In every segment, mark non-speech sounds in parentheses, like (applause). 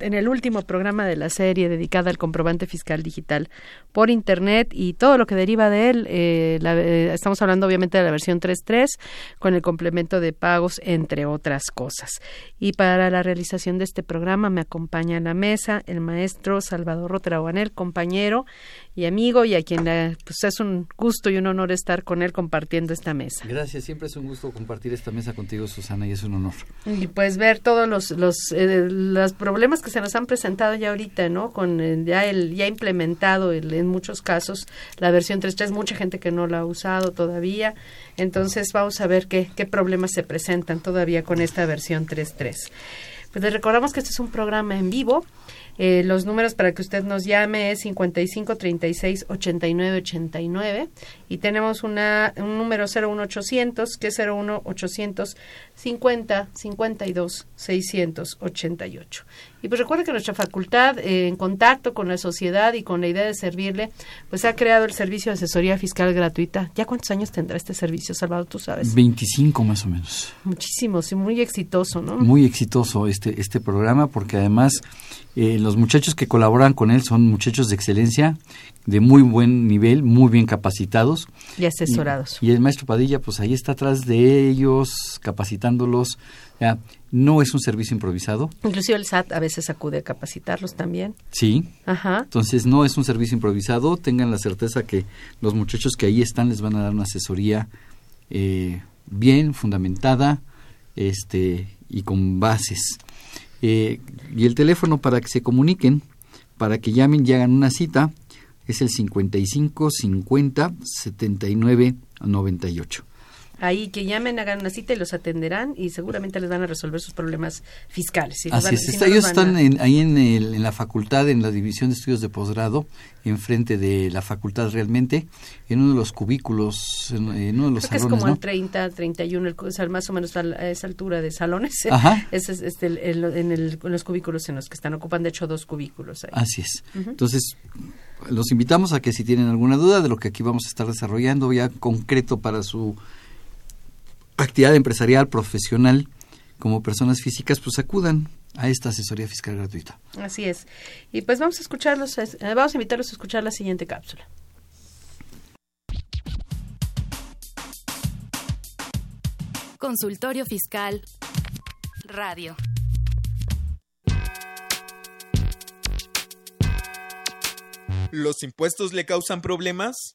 en el último programa de la serie dedicada al comprobante fiscal digital por Internet y todo lo que deriva de él. Eh, la- eh, estamos hablando obviamente de la versión 3.3 con el complemento de pagos, entre otras cosas. Y para la realización de este programa me acompaña en la mesa el maestro Salvador Rotrabanel, compañero y amigo y a quien eh, pues es un gusto y un honor estar con él compartiendo esta mesa. Gracias, siempre es un gusto compartir esta mesa contigo, Susana, y es un honor. Y pues ver todos los los, eh, los problemas que se nos han presentado ya ahorita, ¿no? Con el- ya el ya implementado el- en muchos casos la versión 3.3, mucha gente que no la ha usado todavía. Entonces vamos a ver qué, qué problemas se presentan todavía con esta versión 3.3. Pues les recordamos que este es un programa en vivo. Eh, los números para que usted nos llame es 55 36 89 89 y tenemos una, un número 01800 que es 01 800 50 52 688. Y pues recuerde que nuestra facultad, eh, en contacto con la sociedad y con la idea de servirle, pues ha creado el servicio de asesoría fiscal gratuita. ¿Ya cuántos años tendrá este servicio, Salvador? Tú sabes. 25 más o menos. Muchísimos y muy exitoso, ¿no? Muy exitoso este, este programa porque además eh, los muchachos que colaboran con él son muchachos de excelencia, de muy buen nivel, muy bien capacitados. Y asesorados. Y, y el maestro Padilla, pues ahí está atrás de ellos, capacitándolos. Ya, no es un servicio improvisado, Inclusive el SAT a veces acude a capacitarlos también. sí. Ajá. Entonces no es un servicio improvisado. Tengan la certeza que los muchachos que ahí están les van a dar una asesoría eh, bien fundamentada, este y con bases. Eh, y el teléfono para que se comuniquen, para que llamen y hagan una cita, es el 55 50 79 98. Ahí que llamen, hagan una cita y los atenderán y seguramente les van a resolver sus problemas fiscales. Si Así van- es, si está- no ellos están a- en- ahí en, el- en la facultad, en la división de estudios de posgrado, enfrente de la facultad realmente, en uno de los cubículos, en, en uno de los Creo que es salones, como ¿no? el 30, 31, el, o sea, más o menos a, esa altura de salones. (laughs) Ajá. Ese es este, el- el- en, el- en los cubículos en los que están. Ocupan, de hecho, dos cubículos ahí. Así es. Entonces, los invitamos a que si tienen alguna duda de lo que aquí vamos a estar desarrollando ya concreto para su actividad empresarial, profesional, como personas físicas, pues acudan a esta asesoría fiscal gratuita. Así es. Y pues vamos a escucharlos, eh, vamos a invitarlos a escuchar la siguiente cápsula. Consultorio Fiscal. Radio. ¿Los impuestos le causan problemas?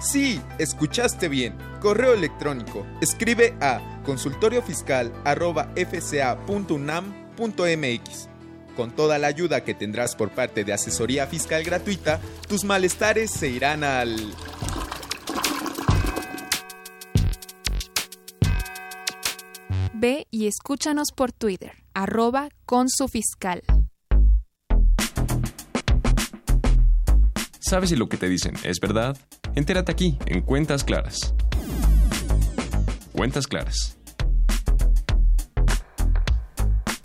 Sí, escuchaste bien. Correo electrónico. Escribe a consultoriofiscal@fca.unam.mx. Con toda la ayuda que tendrás por parte de asesoría fiscal gratuita, tus malestares se irán al Ve y escúchanos por Twitter, arroba con su fiscal. ¿Sabes si lo que te dicen es verdad? Entérate aquí, en Cuentas Claras. Cuentas Claras.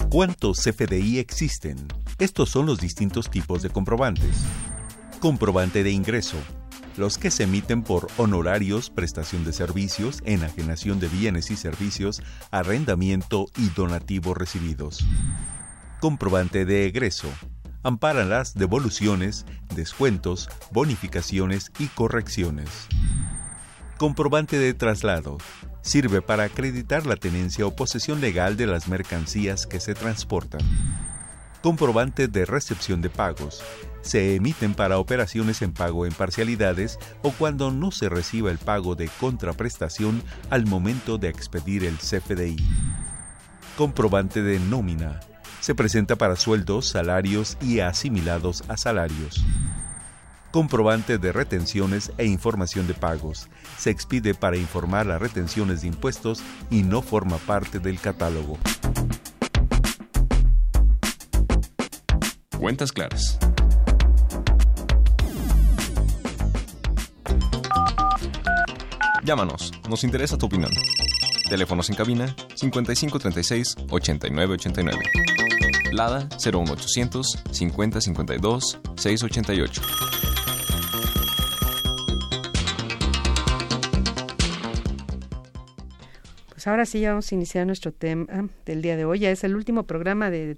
¿Cuántos CFDI existen? Estos son los distintos tipos de comprobantes. Comprobante de ingreso. Los que se emiten por honorarios, prestación de servicios, enajenación de bienes y servicios, arrendamiento y donativos recibidos. Comprobante de egreso. Amparan las devoluciones, descuentos, bonificaciones y correcciones. Comprobante de traslado. Sirve para acreditar la tenencia o posesión legal de las mercancías que se transportan. Comprobante de recepción de pagos. Se emiten para operaciones en pago en parcialidades o cuando no se reciba el pago de contraprestación al momento de expedir el CFDI. Comprobante de nómina. Se presenta para sueldos, salarios y asimilados a salarios. Comprobante de retenciones e información de pagos. Se expide para informar las retenciones de impuestos y no forma parte del catálogo. Cuentas Claras. Llámanos, nos interesa tu opinión. Teléfonos en cabina 5536 8989. Lada 01800 5052 688. Pues ahora sí ya vamos a iniciar nuestro tema del día de hoy. Ya es el último programa de,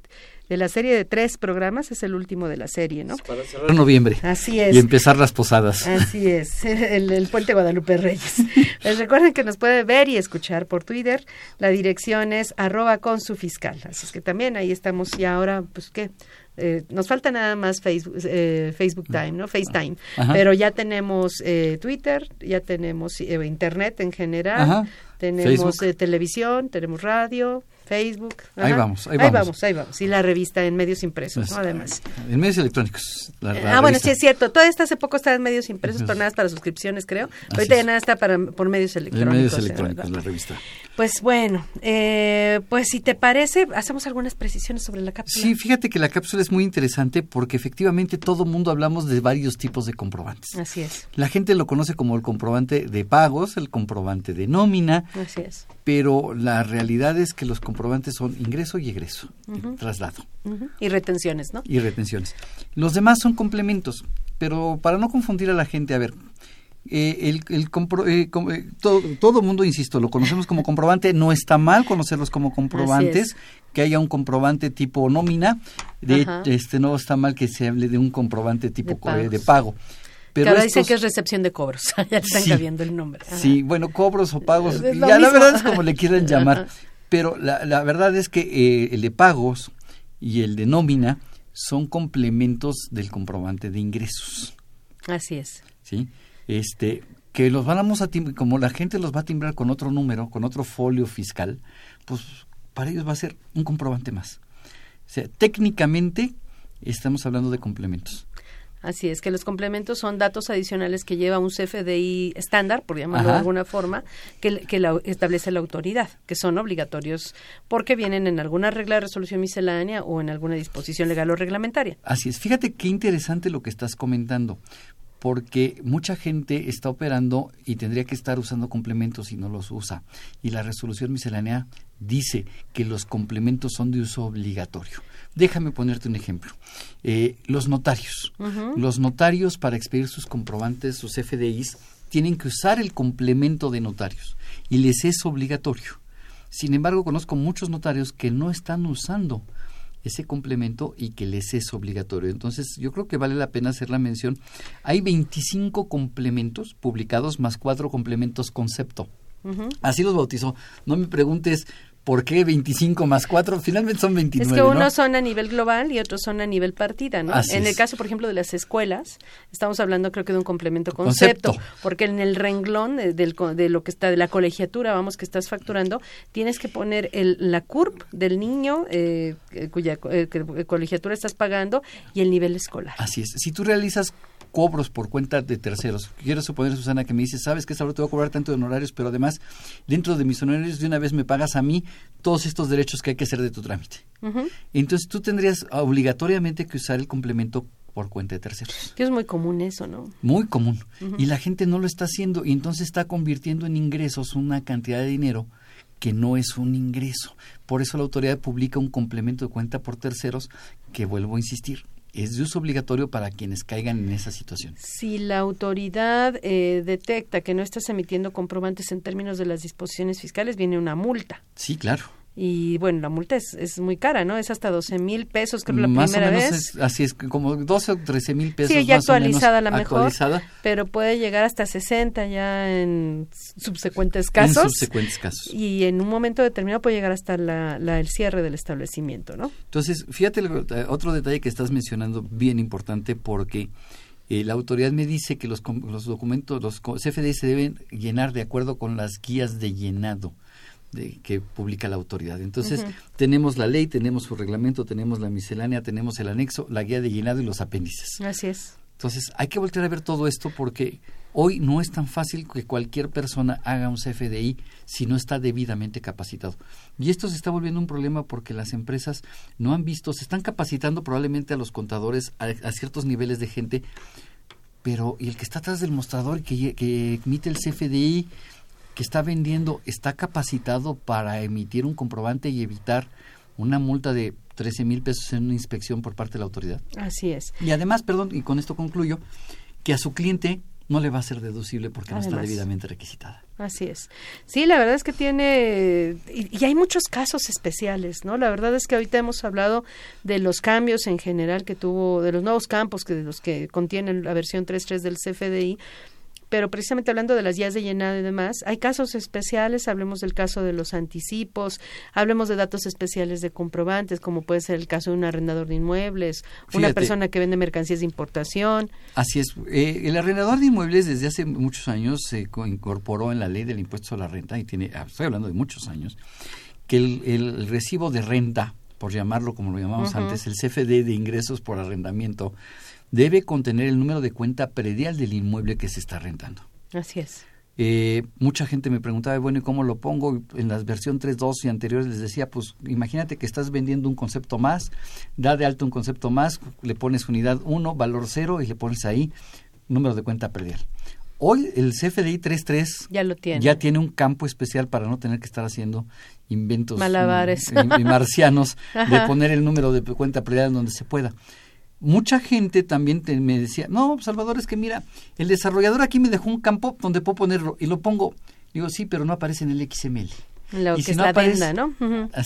de la serie de tres programas, es el último de la serie, ¿no? Para cerrar noviembre. Así es. Y empezar las posadas. Así es, (laughs) el, el Puente Guadalupe Reyes. Les (laughs) recuerden que nos puede ver y escuchar por Twitter. La dirección es arroba con su fiscal. Así es que también ahí estamos y ahora, pues qué, eh, nos falta nada más Facebook, eh, Facebook Time, ¿no? FaceTime. Ajá. Pero ya tenemos eh, Twitter, ya tenemos eh, Internet en general, Ajá. Tenemos eh, televisión, tenemos radio, Facebook. Ahí Ajá. vamos, ahí vamos. ahí vamos. Y la revista en medios impresos, Pues, ¿no? Además. En medios electrónicos. la- la ah, bueno, sí es cierto. Toda esta hace poco estaba en medios impresos, pero nada más para suscripciones, creo. Así Ahorita ya nada está para, por medios En electrónicos. medios ¿eh? electrónicos, la revista. Pues bueno, eh, pues si te parece, hacemos algunas precisiones sobre la cápsula. Sí, fíjate que la cápsula es muy interesante porque efectivamente todo mundo hablamos de varios tipos de comprobantes. Así es, La gente lo conoce como el comprobante de pagos, el comprobante de nómina, así es. pero la realidad es que los comprobantes son ingreso y egreso, Ujú. traslado. Y retenciones, ¿no? y retenciones. Los demás son complementos, pero para no confundir a la gente, a ver, eh, el, el compro- eh, com- eh, todo, todo mundo, insisto, lo conocemos como comprobante, no está mal conocerlos como comprobantes, que haya un comprobante tipo nómina, de Ajá. este no está mal que se hable de un comprobante tipo De eh, de, pagos. pago. Pero ahora dicen que es recepción de cobros. (laughs) ya están Sí. cambiando el nombre. Ajá. Sí, bueno, cobros o pagos, ya la verdad es como le quieran llamar, (laughs) Ajá. Pero la, la verdad es que eh, el de pagos y el de nómina son complementos del comprobante de ingresos, Así es. ¿sí? Este, que los vamos a tim- como la gente los va a timbrar con otro número, con otro folio fiscal, pues para ellos va a ser un comprobante más. O sea, técnicamente estamos hablando de complementos. Así es, que los complementos son datos adicionales que lleva un CFDI estándar, por llamarlo de alguna forma, que, que la- establece la autoridad, que son obligatorios porque vienen en alguna regla de resolución miscelánea o en alguna disposición legal o reglamentaria. Así es. Fíjate qué interesante lo que estás comentando, porque mucha gente está operando y tendría que estar usando complementos y no los usa. Y la resolución miscelánea dice que los complementos son de uso obligatorio. Déjame ponerte un ejemplo. Eh, los notarios. Los notarios para expedir sus comprobantes, sus FDIs, tienen que usar el complemento de notarios y les es obligatorio. Sin embargo, conozco muchos notarios que no están usando ese complemento y que les es obligatorio. Entonces, yo creo que vale la pena hacer la mención. Hay 25 complementos publicados más cuatro complementos concepto. Así los bautizó. No me preguntes por qué 25 más 4, finalmente son 29. Es que ¿no? unos son a nivel global y otros son a nivel partida, ¿no? Así en el es. caso, por ejemplo, de las escuelas, estamos hablando creo que de un complemento concepto, Concepto. porque en el renglón de, co- de lo que está, de la colegiatura, vamos, que estás facturando, tienes que poner el, la CURP del niño eh, eh, cuya eh, eh, colegiatura estás pagando y el nivel escolar. Así es. Si tú realizas cobros por cuenta de terceros, quiero suponer, Susana, que me dices, sabes que ahora te voy a cobrar tanto de honorarios, pero además, dentro de mis honorarios, de una vez me pagas a mí todos estos derechos que hay que hacer de tu trámite. Entonces tú tendrías obligatoriamente que usar el complemento por cuenta de terceros. Que es muy común eso, ¿no? Muy común. Y la gente no lo está haciendo y entonces está convirtiendo en ingresos una cantidad de dinero que no es un ingreso. Por eso la autoridad publica un complemento de cuenta por terceros que, vuelvo a insistir, es de uso obligatorio para quienes caigan en esa situación. Si la autoridad eh, detecta que no estás emitiendo comprobantes en términos de las disposiciones fiscales, viene una multa. Sí, claro. Y bueno, la multa es, es muy cara, ¿no? Es hasta 12 mil pesos, creo, la más primera o menos vez. es, así es, como 12 o 13 mil pesos. Sí, ya más o menos actualizada la mejor, actualizada pero puede llegar hasta 60 ya en subsecuentes en casos. subsecuentes casos. Y en un momento determinado puede llegar hasta la, la- el cierre del establecimiento, ¿no? Entonces, fíjate eh, otro detalle que estás mencionando bien importante porque eh, la autoridad me dice que los, los documentos, los CFDI se deben llenar de acuerdo con las guías de llenado de, que publica la autoridad. Entonces, tenemos la ley, tenemos su reglamento, tenemos la miscelánea, tenemos el anexo, la guía de llenado y los apéndices. Así es. Entonces, hay que voltear a ver todo esto porque hoy no es tan fácil que cualquier persona haga un CFDI si no está debidamente capacitado. Y esto se está volviendo un problema porque las empresas no han visto, se están capacitando probablemente a los contadores a, a ciertos niveles de gente, pero ¿y el que está atrás del mostrador y que, que emite el CFDI, que está vendiendo, está capacitado para emitir un comprobante y evitar una multa de 13 mil pesos en una inspección por parte de la autoridad? Así es. Y además, perdón, y con esto concluyo, que a su cliente no le va a ser deducible porque no está debidamente requisitada. Así es. Sí, la verdad es que tiene, y, y hay muchos casos especiales, ¿no? La verdad es que ahorita hemos hablado de los cambios en general que tuvo, de los nuevos campos que de los que contienen la versión 3.3 del CFDI, pero precisamente hablando de las guías de llenado y demás, hay casos especiales, hablemos del caso de los anticipos, hablemos de datos especiales de comprobantes, como puede ser el caso de un arrendador de inmuebles, una persona que vende mercancías de importación. Así es. Eh, el arrendador de inmuebles desde hace muchos años se co- incorporó en la ley del impuesto a la renta, y tiene, ah, estoy hablando de muchos años, que el, el recibo de renta, por llamarlo como lo llamamos antes, el CFD de ingresos por arrendamiento, debe contener el número de cuenta predial del inmueble que se está rentando. Así es. Eh, mucha gente me preguntaba, bueno, ¿y cómo lo pongo? En la versión 3.2 y anteriores les decía, pues imagínate que estás vendiendo un concepto más, da de alto un concepto más, le pones unidad 1, valor 0 y le pones ahí número de cuenta predial. Hoy el CFDI 3.3 Ya lo tiene. ya tiene un campo especial para no tener que estar haciendo inventos Malabares. mm, y- y marcianos de (laughs) poner el número de cuenta predial en donde se pueda. Mucha gente también te- me decía, no, Salvador, es que mira, el desarrollador aquí me dejó un campo donde puedo ponerlo y lo pongo. Digo, sí, pero no aparece en el XML. Lo Y que si es no la aparece- adenda, ¿no?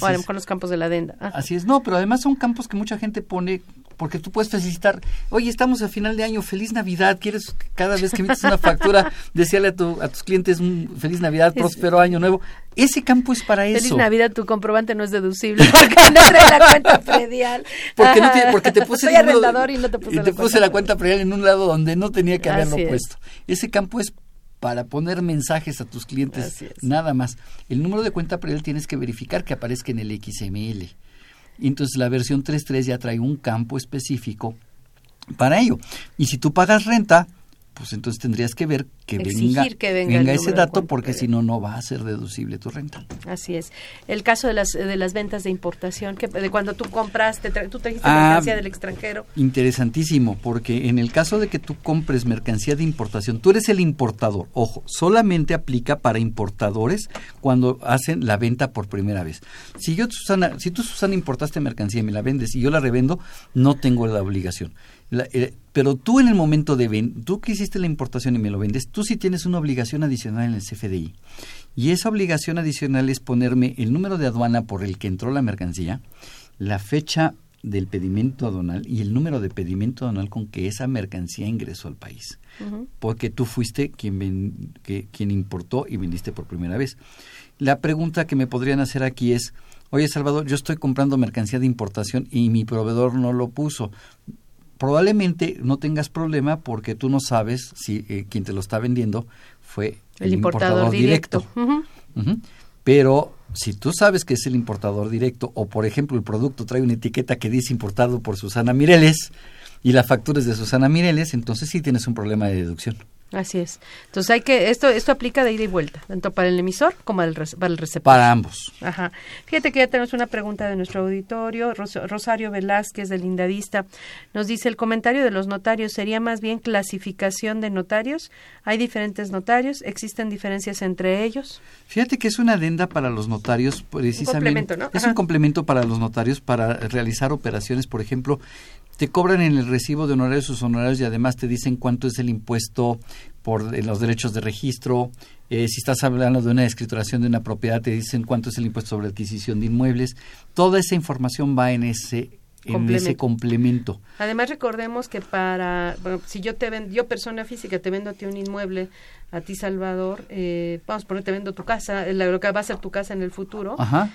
O a lo mejor los campos de la adenda. Ah. Así es, no, pero además son campos que mucha gente pone porque tú puedes felicitar, oye, estamos a final de año, feliz Navidad, quieres cada vez que emites una factura, (laughs) desearle a, tu, a tus clientes un feliz Navidad, próspero año nuevo. Ese campo es para Feliz eso. Navidad, tu comprobante no es deducible (laughs) porque no trae la cuenta predial. Porque, no (laughs) te, porque te puse Soy arrendador y no te puse, y te puse la cuenta predial en un lado donde no tenía que haberlo Así es. puesto. Ese campo es para poner mensajes a tus clientes, nada más. El número de cuenta predial tienes que verificar que aparezca en el XML. Entonces la versión 3.3 ya trae un campo específico para ello. Y si tú pagas renta, pues entonces tendrías que ver que Exigir venga, que venga el ese dato porque si no, no va a ser deducible tu renta. Así es. El caso de las de las ventas de importación, que de cuando tú compraste, tra- tú trajiste Ah, mercancía del extranjero. Interesantísimo, porque en el caso de que tú compres mercancía de importación, tú eres el importador. Ojo, solamente aplica para importadores cuando hacen la venta por primera vez. Si yo, Susana, si tú, Susana, importaste mercancía y me la vendes y yo la revendo, no tengo la obligación. La- eh, pero tú en el momento de ven, tú que hiciste la importación y me lo vendes, tú sí tienes una obligación adicional en el CFDI. Y esa obligación adicional es ponerme el número de aduana por el que entró la mercancía, la fecha del pedimento aduanal y el número de pedimento aduanal con que esa mercancía ingresó al país. Porque tú fuiste quien, ven- que- quien importó y vendiste por primera vez. La pregunta que me podrían hacer aquí es, oye Salvador, yo estoy comprando mercancía de importación y mi proveedor no lo puso. Probablemente no tengas problema porque tú no sabes si eh, quien te lo está vendiendo fue El, importador, directo. Pero si tú sabes que es el importador directo o, por ejemplo, el producto trae una etiqueta que dice importado por Susana Mireles y la factura es de Susana Mireles, entonces sí tienes un problema de deducción. Así es. Entonces hay que esto esto aplica de ida y vuelta, tanto para el emisor como para el receptor. Para ambos. Ajá. Fíjate que ya tenemos una pregunta de nuestro auditorio. Ros- Rosario Velázquez, del Indavista, nos dice, el comentario de los notarios sería más bien clasificación de notarios. Hay diferentes notarios, existen diferencias entre ellos. Fíjate que es una adenda para los notarios, precisamente. complemento, ¿no? Es un complemento para los notarios para realizar operaciones, por ejemplo, te cobran en el recibo de honorarios sus honorarios y además te dicen cuánto es el impuesto por eh, los derechos de registro. Eh, si estás hablando de una escrituración de una propiedad, te dicen cuánto es el impuesto sobre adquisición de inmuebles. Toda esa información va en ese en ese Complemento. complemento. Además recordemos que para, bueno, si yo te vendo, yo persona física te vendo a ti un inmueble, a ti Salvador, eh, vamos a poner, te vendo tu casa, eh, lo que va a ser tu casa en el futuro, Ajá.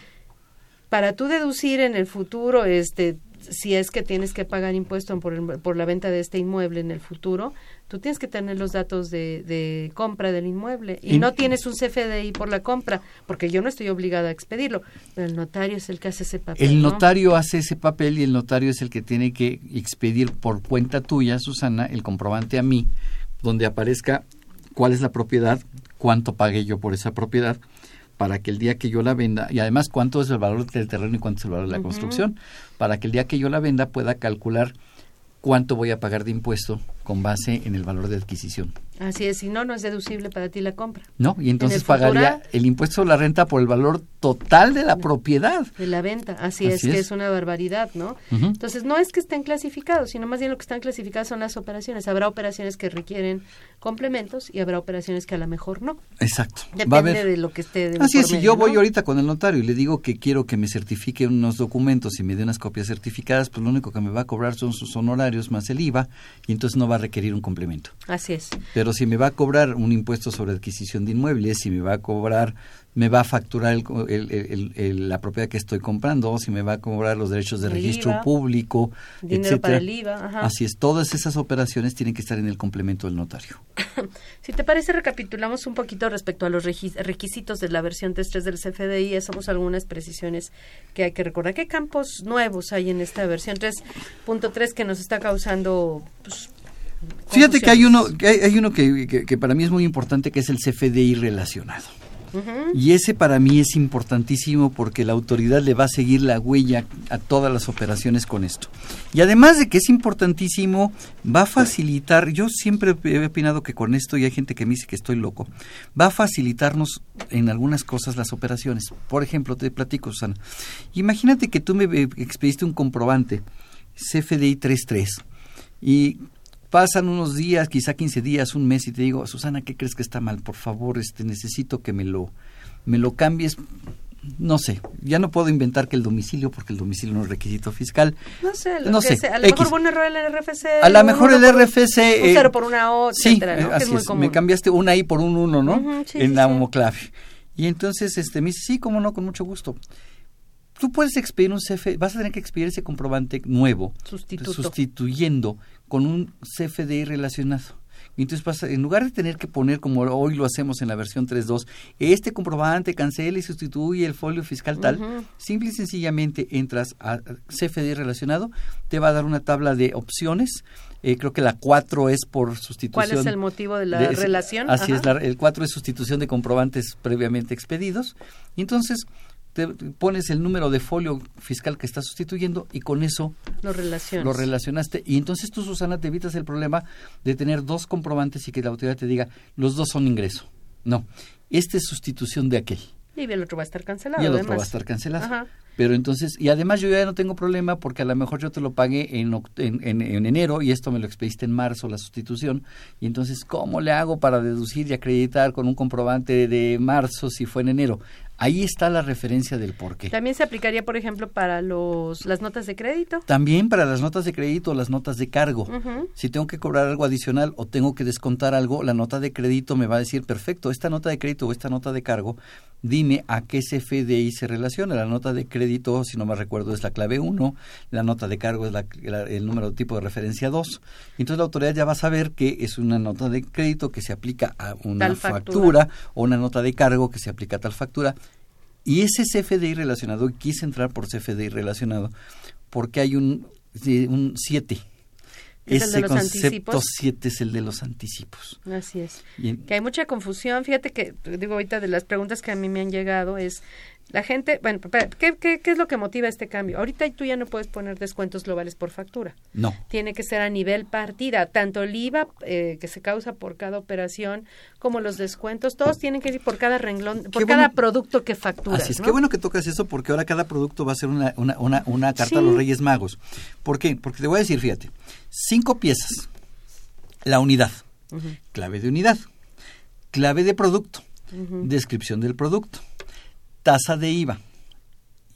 para tú deducir en el futuro, este, si es que tienes que pagar impuesto por, el- por la venta de este inmueble en el futuro, tú tienes que tener los datos de, de compra del inmueble y, Y- no tienes un CFDI por la compra, porque yo no estoy obligada a expedirlo, pero el notario es el que hace ese papel. El ¿no? notario hace ese papel y el notario es el que tiene que expedir por cuenta tuya, Susana, el comprobante a mí, donde aparezca cuál es la propiedad, cuánto pagué yo por esa propiedad, para que el día que yo la venda, y además cuánto es el valor del terreno y cuánto es el valor de la construcción, para que el día que yo la venda pueda calcular cuánto voy a pagar de impuesto con base en el valor de adquisición. Así es, si no, no es deducible para ti la compra. ¿No? Y entonces el futuro- pagaría el impuesto sobre la renta por el valor total de la propiedad. De la venta, así, Así es, que es. una barbaridad, ¿no? Entonces, no es que estén clasificados, sino más bien lo que están clasificados son las operaciones. Habrá operaciones que requieren complementos y habrá operaciones que a lo mejor no. Exacto. Depende Va a haber- de lo que esté de Así es, si medio, yo voy ¿no? ahorita con el notario y le digo que quiero que me certifique unos documentos y me dé unas copias certificadas, pues lo único que me va a cobrar son sus honorarios más el IVA y entonces no va a requerir un complemento. Así es. Pero si me va a cobrar un impuesto sobre adquisición de inmuebles, si me va a cobrar, me va a facturar el- el- el- la propiedad que estoy comprando, si me va a cobrar los derechos de registro IVA, público, dinero etcétera. para el IVA, ajá. Así es, todas esas operaciones tienen que estar en el complemento del notario. (laughs) Si te parece, recapitulamos un poquito respecto a los requisitos de la versión 3.3 del CFDI. Hacemos algunas precisiones que hay que recordar. ¿Qué campos nuevos hay en esta versión 3.3 que nos está causando pues, Fíjate que hay uno, que hay, hay uno que, que- que para mí es muy importante, que es el CFDI relacionado. Y ese para mí es importantísimo porque la autoridad le va a seguir la huella a todas las operaciones con esto. Y además de que es importantísimo, va a facilitar, yo siempre he opinado que con esto, y hay gente que me dice que estoy loco, va a facilitarnos en algunas cosas las operaciones. Por ejemplo, te platico, Susana. Imagínate que tú me expediste un comprobante CFDI 33 y pasan unos días, quizá 15 días, un mes y te digo, Susana, ¿qué crees que está mal? Por favor, este necesito que me lo me lo cambies. No sé, ya no puedo inventar que el domicilio porque el domicilio no es requisito fiscal. No sé, lo No que sé, sea. a lo X. mejor hubo un error en el RFC. A lo mejor el un- RFC Un eh, cero por una O, Sí, etcétera, ¿no? eh, Que es así muy es, común. me cambiaste una I por un uno, ¿no? Sí, en la sí. homoclave. Y entonces este me dice, sí, cómo no, con mucho gusto. Tú puedes expedir un CF, vas a tener que expedir ese comprobante nuevo, Sustituto. sustituyendo con un CFDI relacionado. Entonces vas a- en lugar de tener que poner como hoy lo hacemos en la versión 3.2, este comprobante cancela y sustituye el folio fiscal tal, simple y sencillamente entras a CFDI relacionado, te va a dar una tabla de opciones, eh, creo que la 4 es por sustitución. ¿Cuál es el motivo de la de- relación? Así Ajá. es, la- el 4 es sustitución de comprobantes previamente expedidos. Y entonces te pones el número de folio fiscal que estás sustituyendo y con eso Lo relacionas. lo relacionaste. Y entonces tú, Susana, te evitas el problema de tener dos comprobantes y que la autoridad te diga, los dos son ingreso. No, esta es sustitución de aquel. Y el otro va a estar cancelado. Y el otro va a estar cancelado. Ajá. Pero entonces, y además yo ya no tengo problema porque a lo mejor yo te lo pagué en, en, en- en enero y esto me lo expediste en marzo, la sustitución. Y entonces, ¿cómo le hago para deducir y acreditar con un comprobante de marzo si fue en enero? Ahí está la referencia del por qué. También se aplicaría, por ejemplo, para los las notas de crédito. También para las notas de crédito o las notas de cargo. Si tengo que cobrar algo adicional o tengo que descontar algo, la nota de crédito me va a decir, perfecto, esta nota de crédito o esta nota de cargo, dime a qué CFDI se relaciona. La nota de crédito, si no me recuerdo, es la clave 1, la nota de cargo es la- la- el número de tipo de referencia 2. Entonces la autoridad ya va a saber que es una nota de crédito que se aplica a una factura. factura. o una nota de cargo que se aplica a tal factura. Y ese CFDI relacionado, quise entrar por CFDI relacionado, porque hay un 7. que es el Ese de los concepto anticipos. 7 es el de los anticipos. Así es. Y en- Que hay mucha confusión. Fíjate que, digo, ahorita de las preguntas que a mí me han llegado es, la gente, bueno, ¿qué, qué, qué es lo que motiva este cambio? Ahorita tú ya no puedes poner descuentos globales por factura. no. Tiene que ser a nivel partida, tanto el IVA eh, que se causa por cada operación como los descuentos, todos tienen que ir por cada renglón, por Qué cada bueno. producto que facturas. Así es, ¿no? qué bueno que tocas eso porque ahora cada producto va a ser una, una, una, una carta a los Reyes Magos. ¿Por qué? Porque te voy a decir, fíjate, cinco piezas. La unidad, clave de unidad, clave de producto, descripción del producto, tasa de IVA,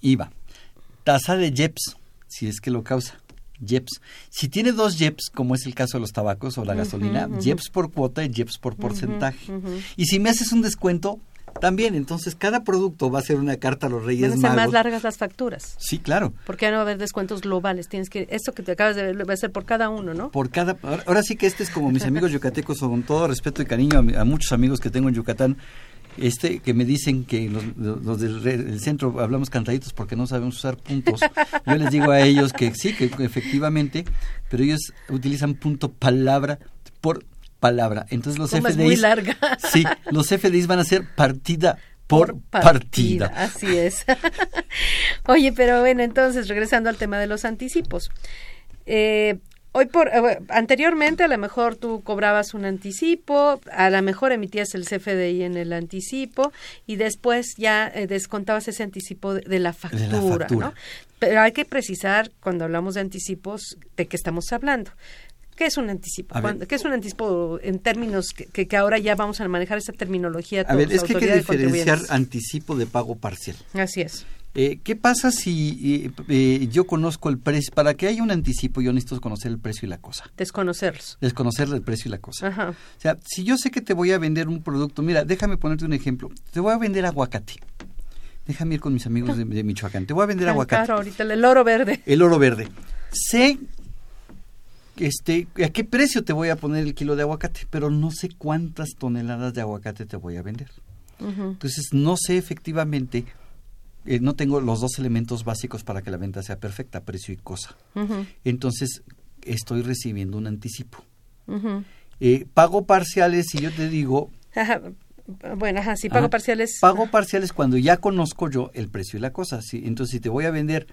IVA, tasa de JEPS, si es que lo causa, JEPS. Si tiene dos JEPS, como es el caso de los tabacos o la gasolina. JEPS por cuota y JEPS por porcentaje. Y si me haces un descuento, también, entonces cada producto va a ser una carta a los Reyes Van a ser Magos. más largas las facturas. Sí, claro. Porque ya no va a haber descuentos globales. Tienes que, esto que te acabas de ver va a ser por cada uno, ¿no? Por cada, ahora, ahora sí que este es como mis amigos yucatecos, con todo respeto y cariño a, a muchos amigos que tengo en Yucatán, este que me dicen que los, los del centro hablamos cantaditos porque no sabemos usar puntos. (laughs) Yo les digo a ellos que sí, que efectivamente, pero ellos utilizan punto palabra por palabra. Entonces los Como es FDIs, muy larga. sí, los FDIs van a ser partida por, partida. Así es. (laughs) Oye, pero bueno, entonces regresando al tema de los anticipos. Eh, hoy por eh, anteriormente a lo mejor tú cobrabas un anticipo, a lo mejor emitías el CFDI en el anticipo y después ya eh, descontabas ese anticipo de, de la factura, factura. ¿no? Pero hay que precisar cuando hablamos de anticipos de qué estamos hablando. ¿Qué es un anticipo? ¿Qué es un anticipo en términos que, que, que ahora ya vamos a manejar esa terminología? A ver, todos, es que hay que diferenciar anticipo de pago parcial. Así es. Eh, ¿Qué pasa si eh, eh, yo conozco el precio? Para que haya un anticipo yo necesito conocer el precio y la cosa. Desconocerlos. Desconocer el precio y la cosa. Ajá. O sea, si yo sé que te voy a vender un producto, mira, déjame ponerte un ejemplo. Te voy a vender aguacate. Déjame ir con mis amigos de, de Michoacán. Te voy a vender Tan aguacate. caro ahorita el oro verde. El oro verde. Sé este, a qué precio te voy a poner el kilo de aguacate, pero no sé cuántas toneladas de aguacate te voy a vender. Entonces, no sé efectivamente, eh, no tengo los dos elementos básicos para que la venta sea perfecta, precio y cosa. Entonces, estoy recibiendo un anticipo. Ujú. Eh, pago parciales, si yo te digo, Ajá. Bueno, ajá, si pago Ajá. parciales. pago parciales cuando ya conozco yo el precio y la cosa. ¿sí? Entonces, si te voy a vender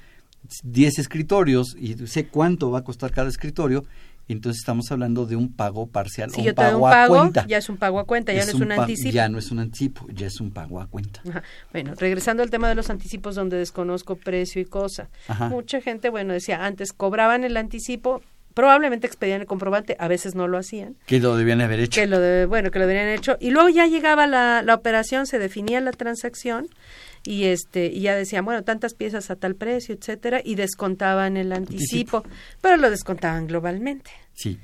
10 escritorios y sé cuánto va a costar cada escritorio, entonces estamos hablando de un pago parcial Si o un pago a cuenta. ya es un pago a cuenta, ya no es un anticipo. Ya no es un anticipo, ya es un pago a cuenta. Ajá. Bueno, regresando al tema de los anticipos donde desconozco precio y cosa. Ajá. Mucha gente, bueno, decía, antes cobraban el anticipo, probablemente expedían el comprobante, a veces no lo hacían. Que lo debían haber hecho. que lo de, bueno que lo habrían hecho y luego ya llegaba la, la operación se definía la transacción y este y ya decían bueno tantas piezas a tal precio etcétera y descontaban el anticipo, pero lo descontaban globalmente Sí,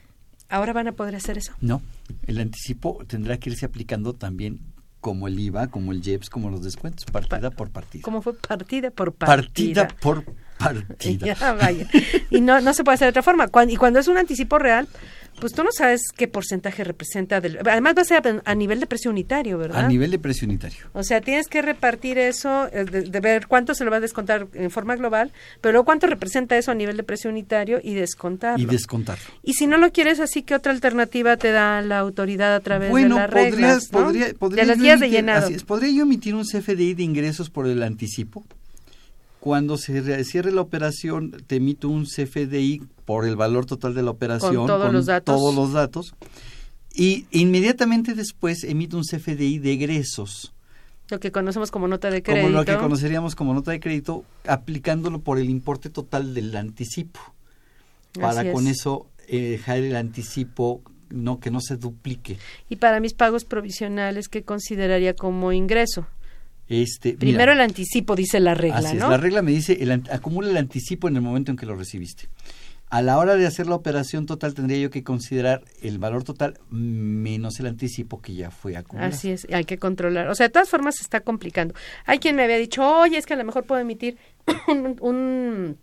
ahora van a poder hacer eso no. El anticipo tendrá que irse aplicando también como el IVA, como el JEPS, como los descuentos, partida por partida. cómo fue partida por partida partida, por (laughs) partida. Ya, vaya. y no no se puede hacer de otra forma y cuando es un anticipo real pues tú no sabes qué porcentaje representa del además va a ser a, nivel de precio unitario verdad A nivel de precio unitario. O sea, tienes que repartir eso, eh, de, de ver cuánto se lo va a descontar en forma global, pero luego cuánto representa eso a nivel de precio unitario y descontarlo. Y descontarlo. Y si no lo quieres así, ¿qué otra alternativa te da la autoridad a través Bueno, de las podría, reglas? ¿no? podría, podría de las yo guías de llenado. así es, ¿Podría yo emitir un CFDI de ingresos por el anticipo? Cuando se re- cierre la operación, te emito un CFDI por el valor total de la operación. todos los datos. todos los datos. Y inmediatamente después emito un CFDI de egresos, Lo que conocemos como nota de crédito. como lo que conoceríamos como nota de crédito, aplicándolo por el importe total del anticipo. Para Así con es. eso eh, dejar el anticipo, no que no se duplique. Y para mis pagos provisionales, ¿qué consideraría como ingreso? Este, mira, Primero el anticipo, dice la regla, Así es, ¿no? la regla me dice, el, acumula el anticipo en el momento en que lo recibiste. A la hora de hacer la operación total tendría yo que considerar el valor total menos el anticipo que ya fue acumulado. Así es, hay que controlar. O sea, de todas formas se está complicando. Hay quien me había dicho, oye, es que a lo mejor puedo emitir (coughs) un, un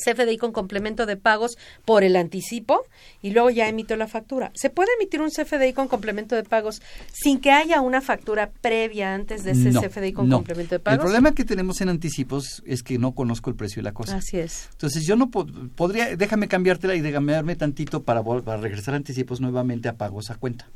CFDI con complemento de pagos por el anticipo y luego ya emito la factura. ¿Se puede emitir un CFDI con complemento de pagos sin que haya una factura previa antes de ese No, CFDI con no. complemento de El pagos? problema que tenemos en anticipos es que no conozco el precio de la cosa. Así es. Entonces yo no po- podría, déjame cambiártela y déjame tantito para, para regresar a anticipos nuevamente a pagos a cuenta.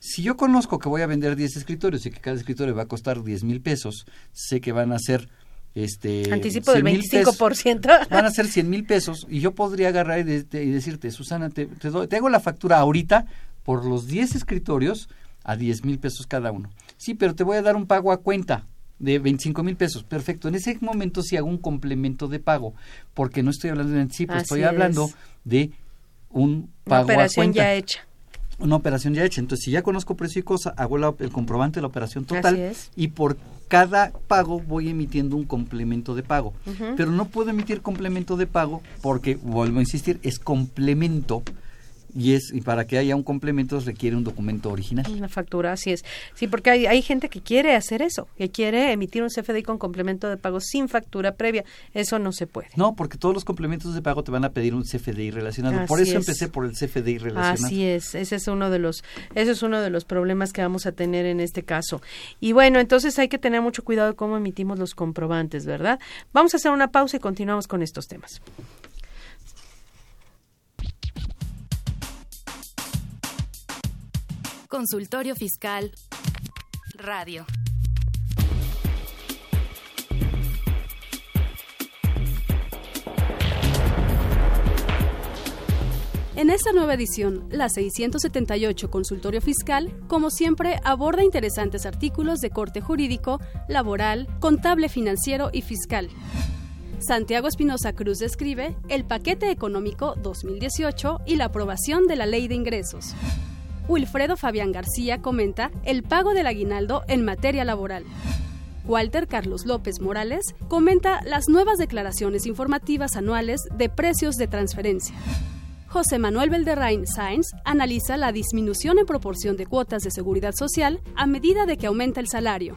Si yo conozco que voy a vender 10 escritorios y que cada escritorio va a costar 10 mil pesos, sé que van a ser este Anticipo del 100 mil pesos. 25%. (laughs) van a ser 100 mil pesos y yo podría agarrar y, de- de- y decirte, Susana, te, te doy- te hago la factura ahorita por los 10 escritorios a 10 mil pesos cada uno. Sí, pero te voy a dar un pago a cuenta de 25 mil pesos. Perfecto. En ese momento sí hago un complemento de pago, porque no estoy hablando de anticipo, Así estoy hablando es. de un Una pago a operación cuenta ya hecha. Una operación ya hecha. Entonces, si ya conozco precio y cosa, hago la- el comprobante de la operación total Así es. y por cada pago voy emitiendo un complemento de pago. Pero no puedo emitir complemento de pago porque, vuelvo a insistir, es complemento y es y para que haya un complemento requiere un documento original. Una factura, así es. Sí, porque hay, hay gente que quiere hacer eso, que quiere emitir un CFDI con complemento de pago sin factura previa. Eso no se puede. No, porque todos los complementos de pago te van a pedir un CFDI relacionado. por eso es. empecé por el CFDI relacionado. Así es, ese es uno de los, ese es uno de los problemas que vamos a tener en este caso. Y bueno, entonces hay que tener mucho cuidado de cómo emitimos los comprobantes, ¿verdad? Vamos a hacer una pausa y continuamos con estos temas. Consultorio Fiscal Radio. En esta nueva edición, la 678 Consultorio Fiscal, como siempre, aborda interesantes artículos de corte jurídico, laboral, contable financiero y fiscal. Santiago Espinosa Cruz describe el paquete económico 2018 y la aprobación de la ley de ingresos. Wilfredo Fabián García comenta el pago del aguinaldo en materia laboral. Walter Carlos López Morales comenta las nuevas declaraciones informativas anuales de precios de transferencia. José Manuel Belderrain Sáenz analiza la disminución en proporción de cuotas de seguridad social a medida de que aumenta el salario.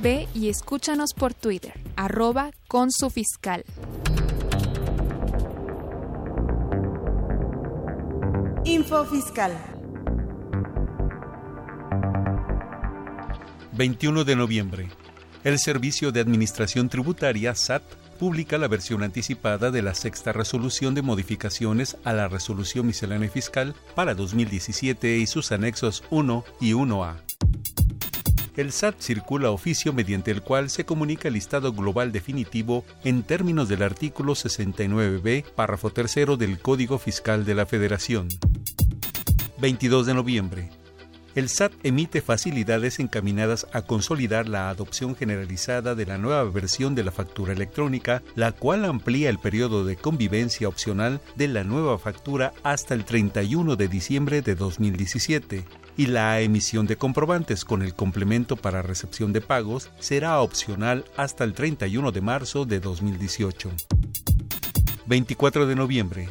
Ve y escúchanos por Twitter, arroba con su fiscal. Info Fiscal. 21 de noviembre. El Servicio de Administración Tributaria, SAT, publica la versión anticipada de la sexta resolución de modificaciones a la Resolución Miscelánea Fiscal para 2017 y sus anexos 1 y 1A. El SAT circula oficio mediante el cual se comunica el listado global definitivo en términos del artículo 69b, párrafo tercero del Código Fiscal de la Federación. 22 de noviembre. El SAT emite facilidades encaminadas a consolidar la adopción generalizada de la nueva versión de la factura electrónica, la cual amplía el periodo de convivencia opcional de la nueva factura hasta el 31 de diciembre de 2017 y la emisión de comprobantes con el complemento para recepción de pagos será opcional hasta el 31 de marzo de 2018. 24 de noviembre.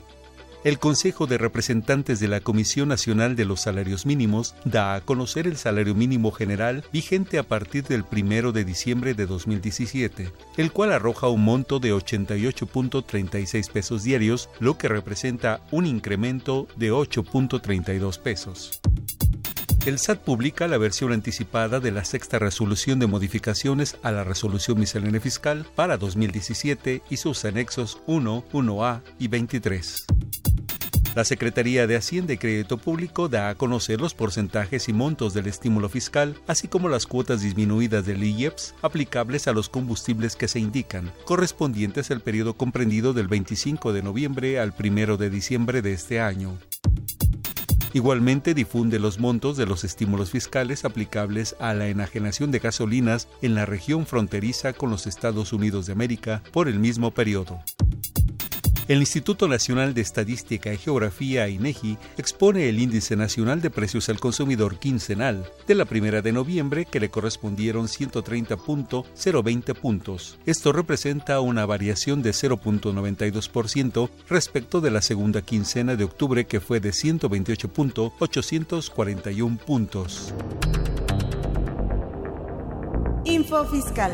El Consejo de Representantes de la Comisión Nacional de los Salarios Mínimos da a conocer el salario mínimo general vigente a partir del 1 de diciembre de 2017, el cual arroja un monto de 88.36 pesos diarios, lo que representa un incremento de 8.32 pesos. El SAT publica la versión anticipada de la sexta resolución de modificaciones a la resolución miscelánea fiscal para 2017 y sus anexos 1, 1A y 23. La Secretaría de Hacienda y Crédito Público da a conocer los porcentajes y montos del estímulo fiscal, así como las cuotas disminuidas del IEPS aplicables a los combustibles que se indican, correspondientes al periodo comprendido del 25 de noviembre al 1 de diciembre de este año. Igualmente difunde los montos de los estímulos fiscales aplicables a la enajenación de gasolinas en la región fronteriza con los Estados Unidos de América por el mismo periodo. El Instituto Nacional de Estadística y Geografía, INEGI, expone el Índice Nacional de Precios al Consumidor quincenal de la primera de noviembre que le correspondieron 130.020 puntos. Esto representa una variación de 0.92% respecto de la segunda quincena de octubre que fue de 128.841 puntos. Info Fiscal.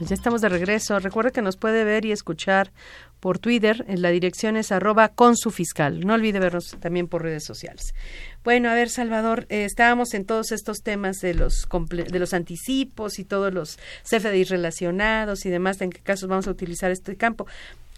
Ya estamos de regreso. Recuerda que nos puede ver y escuchar por Twitter. En la dirección es arroba con su fiscal. No olvide vernos también por redes sociales. Bueno, a ver, Salvador, eh, estábamos en todos estos temas de los, de los anticipos y todos los CFDI relacionados y demás, en qué casos vamos a utilizar este campo.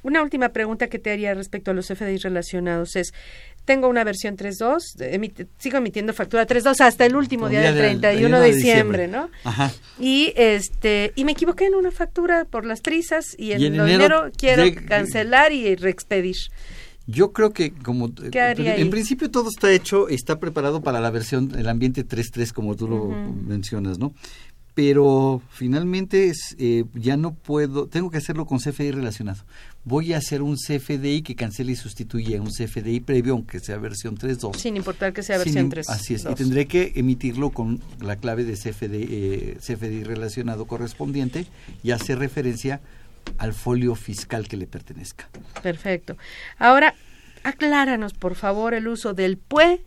Una última pregunta que te haría respecto a los CFDI relacionados es, tengo una versión 3.2, sigo emitiendo factura 3.2 hasta el último día, del 31 de diciembre, ¿no? Ajá. Y este y me equivoqué en una factura por las prisas y en, enero, quiero cancelar y reexpedir. Yo creo que como en principio todo está hecho, está preparado para la versión el ambiente 3.3 como tú lo mencionas, ¿no? Pero finalmente es, eh, ya no puedo, tengo que hacerlo con CFDI relacionado. Voy a hacer un CFDI que cancele y sustituye a un CFDI previo, aunque sea versión 3.2. Sin importar que sea versión 3. Así es, y tendré que emitirlo con la clave de CFDI, eh, CFDI relacionado correspondiente y hacer referencia al folio fiscal que le pertenezca. Perfecto. Ahora, acláranos, por favor, el uso del PUE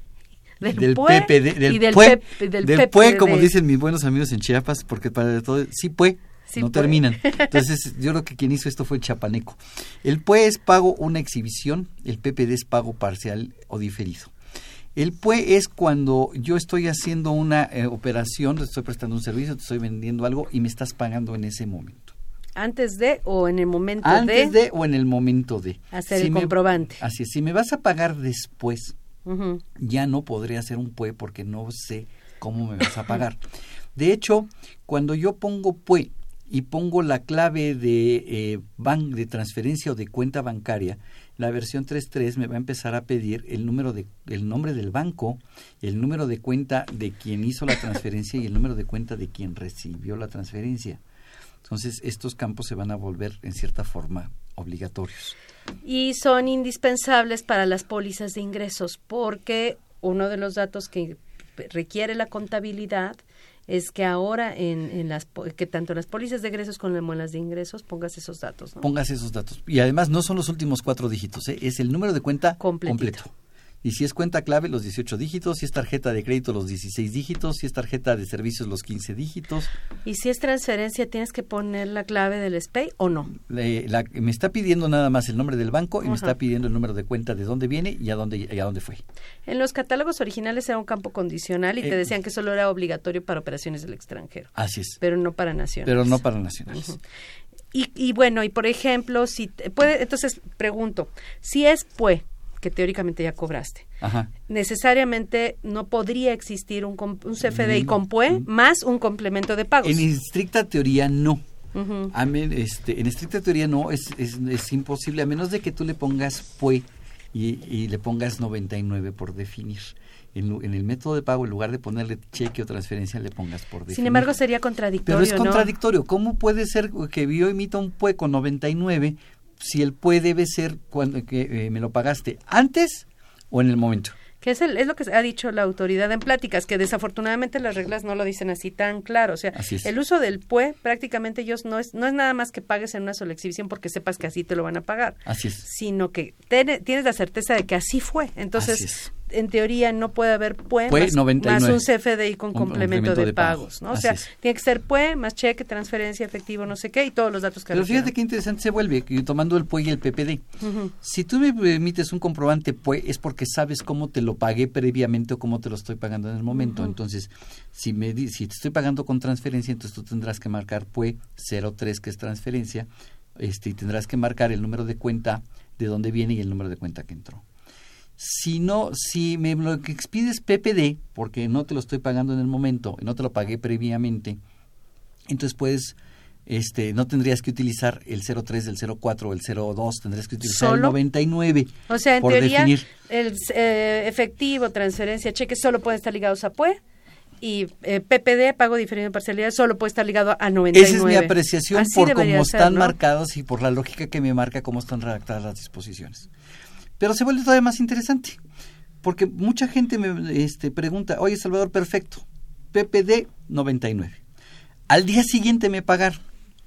del, del PUE del y del PUE, del, PUE, como dicen mis buenos amigos en Chiapas, porque para todo, sí PUE, no terminan. (laughs) Entonces, yo creo que quien hizo esto fue el chapaneco. El PUE es pago una exhibición, el PPD es pago parcial o diferido. El PUE es cuando yo estoy haciendo una eh, operación, estoy prestando un servicio, te estoy vendiendo algo y me estás pagando en ese momento. Antes de o en el momento de. Antes de o en el momento de. Hacer el comprobante. Así es. Si me vas a pagar después, ya no podré hacer un PUE porque no sé cómo me vas a pagar. (laughs) De hecho, cuando yo pongo PUE y pongo la clave de, eh, de transferencia o de cuenta bancaria, la versión 3.3 me va a empezar a pedir el número de el nombre del banco, el número de cuenta de quien hizo la transferencia y el número de cuenta de quien recibió la transferencia. Entonces, estos campos se van a volver en cierta forma obligatorios y son indispensables para las pólizas de ingresos porque uno de los datos que requiere la contabilidad es que ahora en, en las que tanto en las pólizas de ingresos como en las de ingresos pongas esos datos. ¿no? Pongas esos datos. Y además no son los últimos cuatro dígitos, ¿eh? es el número de cuenta completo. Y si es cuenta clave, los 18 dígitos. Si es tarjeta de crédito, los 16 dígitos. Si es tarjeta de servicios, los 15 dígitos. ¿Y si es transferencia, tienes que poner la clave del SPAY o no? me está pidiendo nada más el nombre del banco y me está pidiendo el número de cuenta de dónde viene y a dónde, y a dónde fue. En los catálogos originales era un campo condicional y te eh, decían que solo era obligatorio para operaciones del extranjero. Así es. Pero no para nacionales. Pero no para nacionales. y, y bueno, y por ejemplo, si puede, entonces pregunto, si es PUE, que teóricamente ya cobraste. Necesariamente no podría existir un, un CFDI mm, con PUE mm. más un complemento de pagos. En estricta teoría no. este, en estricta teoría no, es, es, imposible, a menos de que tú le pongas PUE y, le pongas 99 por definir. En, en, el método de pago, en lugar de ponerle cheque o transferencia, le pongas por definir. Sin embargo, sería contradictorio. Pero es contradictorio. ¿Cómo puede ser que yo emita un PUE con 99 si el PUE debe ser cuando que eh, me lo pagaste antes o en el momento. Que es, el, es lo que ha dicho la autoridad en pláticas, que desafortunadamente las reglas no lo dicen así tan claro. O sea, el uso del PUE prácticamente ellos no es, no es nada más que pagues en una sola exhibición porque sepas que así te lo van a pagar. Así es. Sino que tienes la certeza de que así fue. Entonces, en teoría no puede haber PUE, PUE más, 99. más un CFDI con Un complemento, de, de pago. pagos, ¿no? O sea, es. tiene que ser PUE más cheque, transferencia, efectivo, no sé qué, y todos los datos que Pero fíjate qué interesante se vuelve, tomando el PUE y el PPD. Si tú me emites un comprobante PUE es porque sabes cómo te lo pagué previamente o cómo te lo estoy pagando en el momento. Entonces, si me si te estoy pagando con transferencia, entonces tú tendrás que marcar PUE 03 que es transferencia, este y tendrás que marcar el número de cuenta de dónde viene y el número de cuenta que entró. Si no, si me lo que expides PPD, porque no te lo estoy pagando en el momento, no te lo pagué previamente, entonces puedes, este, no tendrías que utilizar el 03, el 04 o el 02, tendrías que utilizar el ¿Solo? 99. O sea, en por teoría, definir. el eh, efectivo, transferencia, cheque solo pueden estar ligados a PUE y eh, PPD, pago diferido de parcialidad, solo puede estar ligado a 99. Esa es mi apreciación Así por cómo ser, están ¿no? marcados y por la lógica que me marca cómo están redactadas las disposiciones. Pero se vuelve todavía más interesante, porque mucha gente me este, pregunta, oye Salvador, perfecto, PPD 99. Al día siguiente me pagar,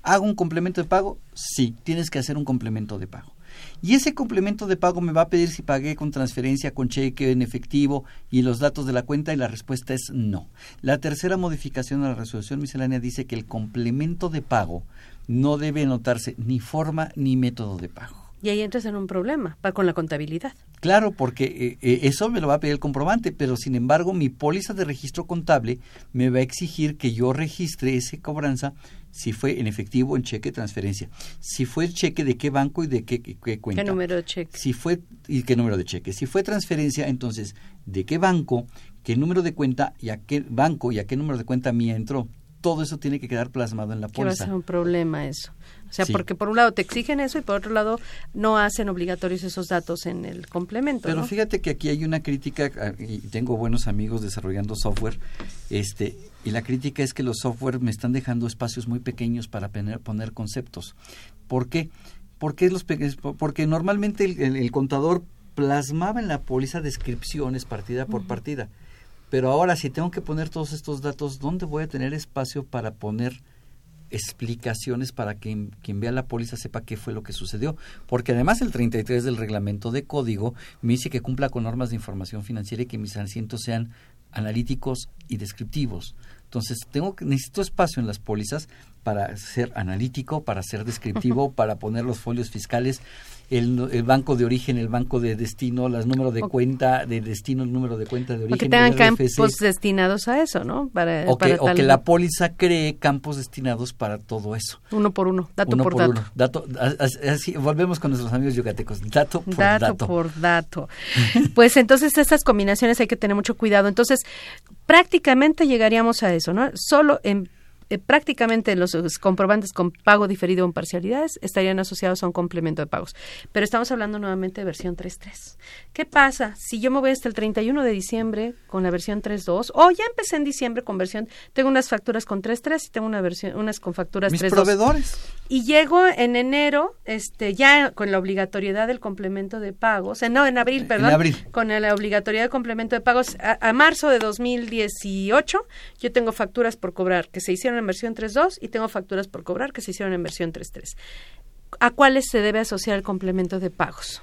¿hago un complemento de pago? Sí, tienes que hacer un complemento de pago. Y ese complemento de pago me va a pedir si pagué con transferencia, con cheque, en efectivo y los datos de la cuenta y la respuesta es no. La tercera modificación a la resolución miscelánea dice que el complemento de pago no debe anotarse ni forma ni método de pago. Y ahí entras en un problema pa- con la contabilidad. Claro, porque eh, eh, eso me lo va a pedir el comprobante, pero sin embargo mi póliza de registro contable me va a exigir que yo registre esa cobranza si fue en efectivo, en cheque, transferencia. Si fue cheque, de qué banco y de qué, qué- cuenta. ¿Qué número de cheque? Si fue, y qué número de cheque. Si fue transferencia, entonces, ¿de qué banco, qué número de cuenta y a qué banco y a qué número de cuenta mía entró? Todo eso tiene que quedar plasmado en la Que va a póliza. ser un problema eso. O sea, Sí. porque por un lado te exigen eso y por otro lado no hacen obligatorios esos datos en el complemento. Pero ¿no? fíjate que aquí hay una crítica, ah, y tengo buenos amigos desarrollando software, este, y la crítica es que los software me están dejando espacios muy pequeños para poner, poner conceptos. ¿Por qué? Porque, los porque normalmente el, el- el contador plasmaba en la póliza descripciones partida por partida. Pero ahora si tengo que poner todos estos datos, ¿dónde voy a tener espacio para poner explicaciones para que quien vea la póliza sepa qué fue lo que sucedió. Porque además el 33 del reglamento de código me dice que cumpla con normas de información financiera y que mis asientos sean analíticos y descriptivos. Entonces, tengo que, necesito espacio en las pólizas para ser analítico, para ser descriptivo, (laughs) para poner los folios fiscales, el, el banco de origen, el banco de destino, los números de cuenta de destino, el número de cuenta de O que origen. tengan campos destinados a eso, ¿no? Para, o que, o que la póliza cree campos destinados para todo eso. Uno por uno, dato Uno por, por dato. uno. Dato, así, volvemos con nuestros amigos yucatecos. Dato por dato, dato. por dato. (laughs) Pues entonces estas combinaciones hay que tener mucho cuidado. Entonces, prácticamente llegaríamos a eso, ¿no? Solo en eh, prácticamente los comprobantes con pago diferido en parcialidades estarían asociados a un complemento de pagos. Pero estamos hablando nuevamente de versión 3.3. ¿Qué pasa si yo me voy hasta el 31 de diciembre con la versión 3.2 o ya empecé en diciembre con versión, tengo unas facturas con 3.3 y tengo una versión, unas con facturas Mis 3.2? proveedores. Y llego en enero, este, ya con la obligatoriedad del complemento de pagos, eh, no, en abril, perdón, abril. con la obligatoriedad del complemento de pagos, a, a marzo de 2018, yo tengo facturas por cobrar que se hicieron en versión 3.2 y tengo facturas por cobrar que se hicieron en versión 3.3. ¿A cuáles se debe asociar el complemento de pagos?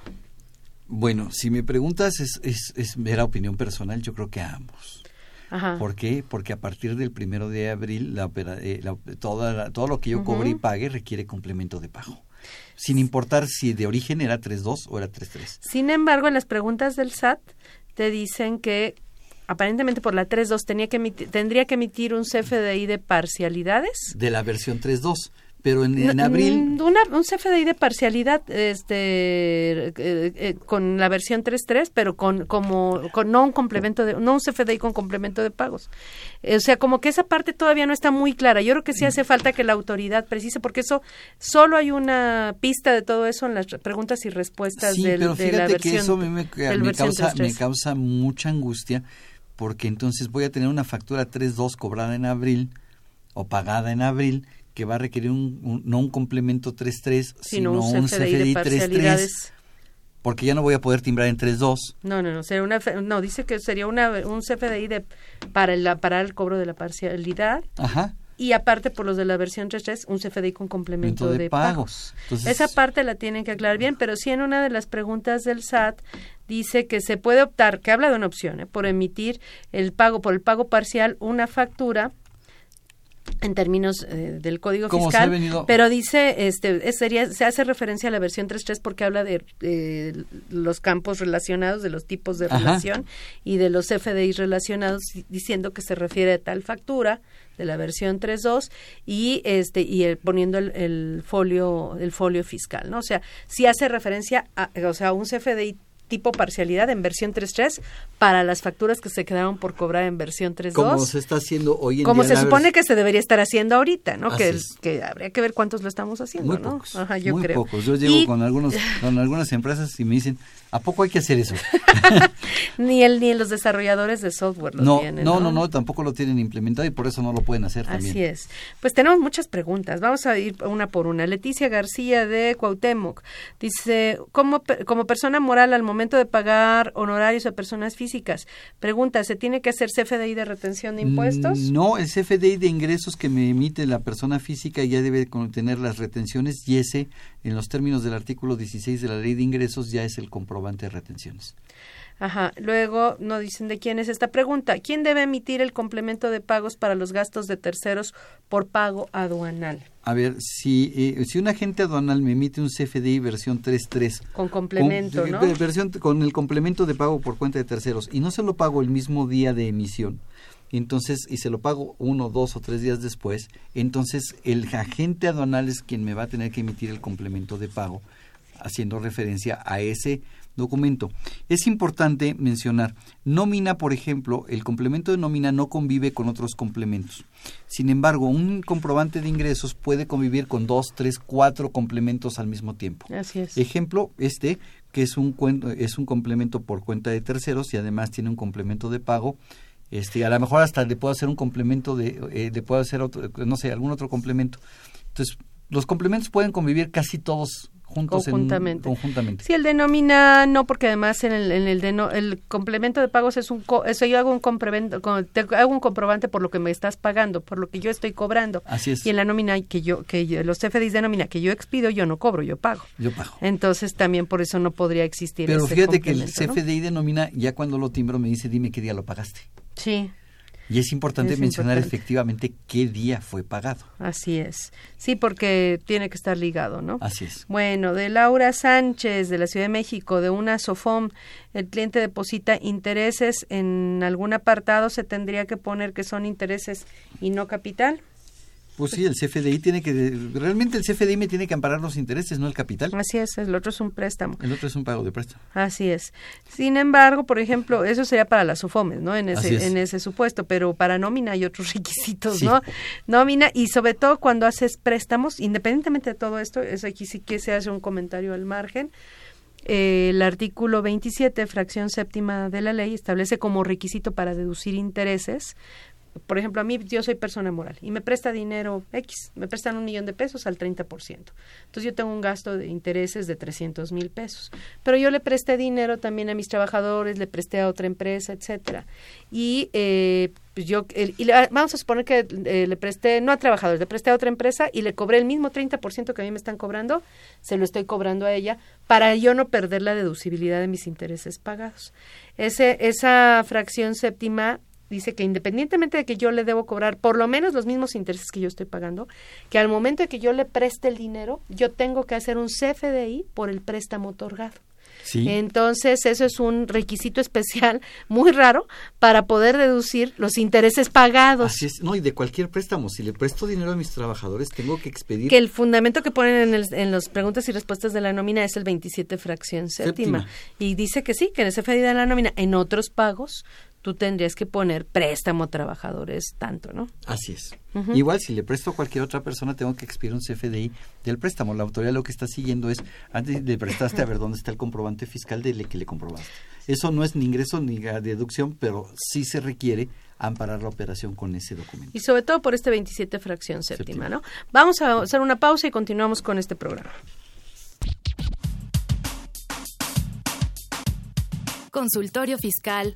Bueno, si me preguntas, es, es, es mera opinión personal, yo creo que a ambos. Ajá. ¿Por qué? Porque a partir del primero de abril, la, eh, la- toda la- todo lo que yo Ujú. cobre y pague requiere complemento de pago. Sin importar si de origen era 3.2 o era 3.3. Sin embargo, en las preguntas del SAT te dicen que aparentemente por la 3.2 tenía que emitir- tendría que emitir un CFDI de parcialidades. De la versión 3.2. Pero en, abril, mm, una- un CFDI de parcialidad este eh, eh, con la versión 3.3 pero con como con no un complemento de no un CFDI con complemento de pagos Eh, o sea como que esa parte todavía no está muy clara yo creo que sí hace falta que la autoridad precise porque eso solo hay una pista de todo eso en las preguntas y respuestas sí, del- pero de la fíjate versión que eso a mí me, me versión causa, me 3.3. causa mucha angustia porque entonces voy a tener una factura 3.2 cobrada en abril o pagada en abril que va a requerir un, un- no un complemento 3.3 sino sino un CFDI CFDI 3.3 parcialidades porque ya no voy a poder timbrar en 3.2 No, no, no, sería una, no, dice que sería una, un CFDI de, para, el, para el cobro de la parcialidad Ajá. y aparte por los de la versión 3.3 un CFDI con complemento Complemento de, de pagos. pagos. Entonces- Esa parte la tienen que aclarar bien, pero sí en una de las preguntas del SAT dice que se puede optar, que habla de una opción, ¿eh? por emitir el pago, por el pago parcial, una factura en términos eh, del código Como se ha fiscal, venido- pero dice, este, es- sería, se hace referencia a la versión 3.3 porque habla de eh, los campos relacionados, de los tipos de Ajá. relación y de los FDI relacionados, di- diciendo que se refiere a tal factura de la versión 3.2 y este y el- poniendo el, el folio el folio fiscal, ¿no? O sea, sí hace referencia a, o sea, a un CFDI tipo parcialidad en versión 3.3 para las facturas que se quedaron por cobrar en versión 3.2 Como se está haciendo hoy en como día. se supone que se debería estar haciendo ahorita, ¿no? Que, es. que habría que ver cuántos lo estamos haciendo, Muy ¿no? pocos. Ajá, yo muy creo. pocos. Yo llego Y con algunos (laughs) con algunas empresas y me dicen, ¿a poco hay que hacer eso? (laughs) ni el ni los desarrolladores de software lo no, tienen. no, no, no, tampoco lo tienen implementado y por eso no lo pueden hacer también. Así es. Pues tenemos muchas preguntas. Vamos a ir una por una. Leticia García de Cuauhtémoc dice, ¿cómo, pe- como persona moral al momento de pagar honorarios a personas físicas, pregunta, ¿se tiene que hacer CFDI de retención de impuestos? Mm, No, el CFDI de ingresos que me emite la persona física ya debe contener las retenciones y ese, en los términos del artículo 16 de la ley de ingresos, ya es el comprobante de retenciones. Ajá. Luego no dicen de quién es esta pregunta. ¿Quién debe emitir el complemento de pagos para los gastos de terceros por pago aduanal? A ver, si, eh, si un agente aduanal me emite un CFDI versión 3.3 Con complemento, con, ¿no? versión, con el complemento de pago por cuenta de terceros y no se lo pago el mismo día de emisión, entonces, y se lo pago uno, dos o tres días después, entonces el agente aduanal es quien me va a tener que emitir el complemento de pago, haciendo referencia a ese documento. Es importante mencionar, nómina, por ejemplo, el complemento de nómina no convive con otros complementos. Sin embargo, un comprobante de ingresos puede convivir con dos, tres, cuatro complementos al mismo tiempo. Así es. Ejemplo, este, que es un, es un complemento por cuenta de terceros y además tiene un complemento de pago. Este, a lo mejor hasta le puedo hacer un complemento de, eh, le puedo hacer otro, no sé, algún otro complemento. Entonces, los complementos pueden convivir casi todos juntos en un- Conjuntamente. conjuntamente. Sí, el de nómina no, porque además en el, en el de no- el complemento de pagos es un, co- eso yo hago un te hago un comprobante por lo que me estás pagando, por lo que yo estoy cobrando. Así es. Y en la nómina que yo, que yo- los CFDIs de nómina que yo expido, yo no cobro, yo pago. Yo pago. Entonces también por eso no podría existir Pero ese fíjate que el ¿no? CFDI de nómina, ya cuando lo timbro, me dice, dime qué día lo pagaste. Sí. Y es importante Es mencionar importante. efectivamente qué día fue pagado. Así es. Sí, porque tiene que estar ligado, ¿no? Así es. Bueno, de Laura Sánchez, de la Ciudad de México, de una SOFOM, el cliente deposita intereses en algún apartado, se tendría que poner que son intereses y no capital. Pues sí, el CFDI tiene que, realmente el CFDI me tiene que amparar los intereses, no el capital. Así es, el otro es un préstamo. El otro es un pago de préstamo. Así es. Sin embargo, por ejemplo, eso sería para las SOFOMES, ¿no? En ese, es. en ese supuesto, pero para nómina hay otros (laughs) requisitos, Sí. ¿no? Nómina y sobre todo cuando haces préstamos, independientemente de todo esto, eso aquí sí que se hace un comentario al margen. eh, el artículo 27, fracción séptima de la ley, establece como requisito para deducir intereses por ejemplo, a mí yo soy persona moral y me presta dinero X, me prestan un millón de pesos al 30%. Entonces yo tengo un gasto de intereses de 300 mil pesos. Pero yo le presté dinero también a mis trabajadores, le presté a otra empresa, etcétera. Y eh, pues yo, y le- vamos a suponer que eh, le presté, no a trabajadores, le presté a otra empresa y le cobré el mismo 30% que a mí me están cobrando, se lo estoy cobrando a ella para yo no perder la deducibilidad de mis intereses pagados. Ese, esa fracción séptima dice que independientemente de que yo le debo cobrar por lo menos los mismos intereses que yo estoy pagando, que al momento de que yo le preste el dinero, yo tengo que hacer un CFDI por el préstamo otorgado. Sí. Entonces, eso es un requisito especial (laughs) muy raro para poder deducir los intereses pagados. Así es, no, y de cualquier préstamo, si le presto dinero a mis trabajadores, tengo que expedir. Que el fundamento que ponen en, el, en las preguntas y respuestas de la nómina es el 27 fracción séptima. Séptima. Y dice que sí, que en ese CFDI de la nómina, en otros pagos, tú tendrías que poner préstamo a trabajadores tanto, ¿no? Así es. Igual, si le presto a cualquier otra persona, tengo que expedir un CFDI del préstamo. La autoridad lo que está siguiendo es, antes le prestaste a ver dónde está el comprobante fiscal de le- que le comprobaste. Eso no es ni ingreso ni deducción, pero sí se requiere amparar la operación con ese documento. Y sobre todo por este 27 fracción séptima, ¿no? Vamos a hacer una pausa y continuamos con este programa. Consultorio Fiscal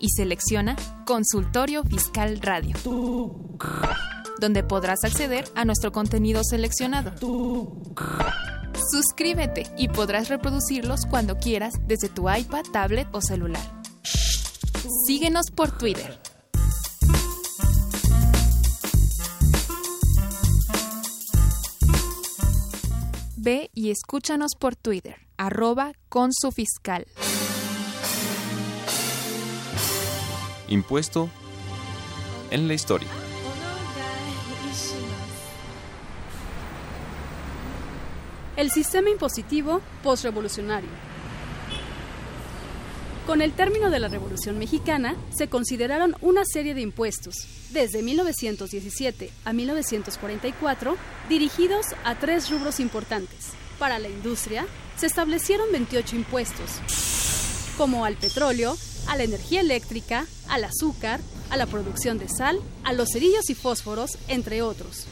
y selecciona Consultorio Fiscal Radio, donde podrás acceder a nuestro contenido seleccionado. Suscríbete y podrás reproducirlos cuando quieras desde tu iPad, tablet o celular. Síguenos por Twitter. Ve y escúchanos por Twitter, arroba con su fiscal. Impuesto en la historia. El sistema impositivo postrevolucionario. Con el término de la Revolución Mexicana, se consideraron una serie de impuestos, desde 1917 a 1944, dirigidos a tres rubros importantes. Para la industria, se establecieron 28 impuestos, como al petróleo, a la energía eléctrica, al azúcar, a la producción de sal, a los cerillos y fósforos, entre otros.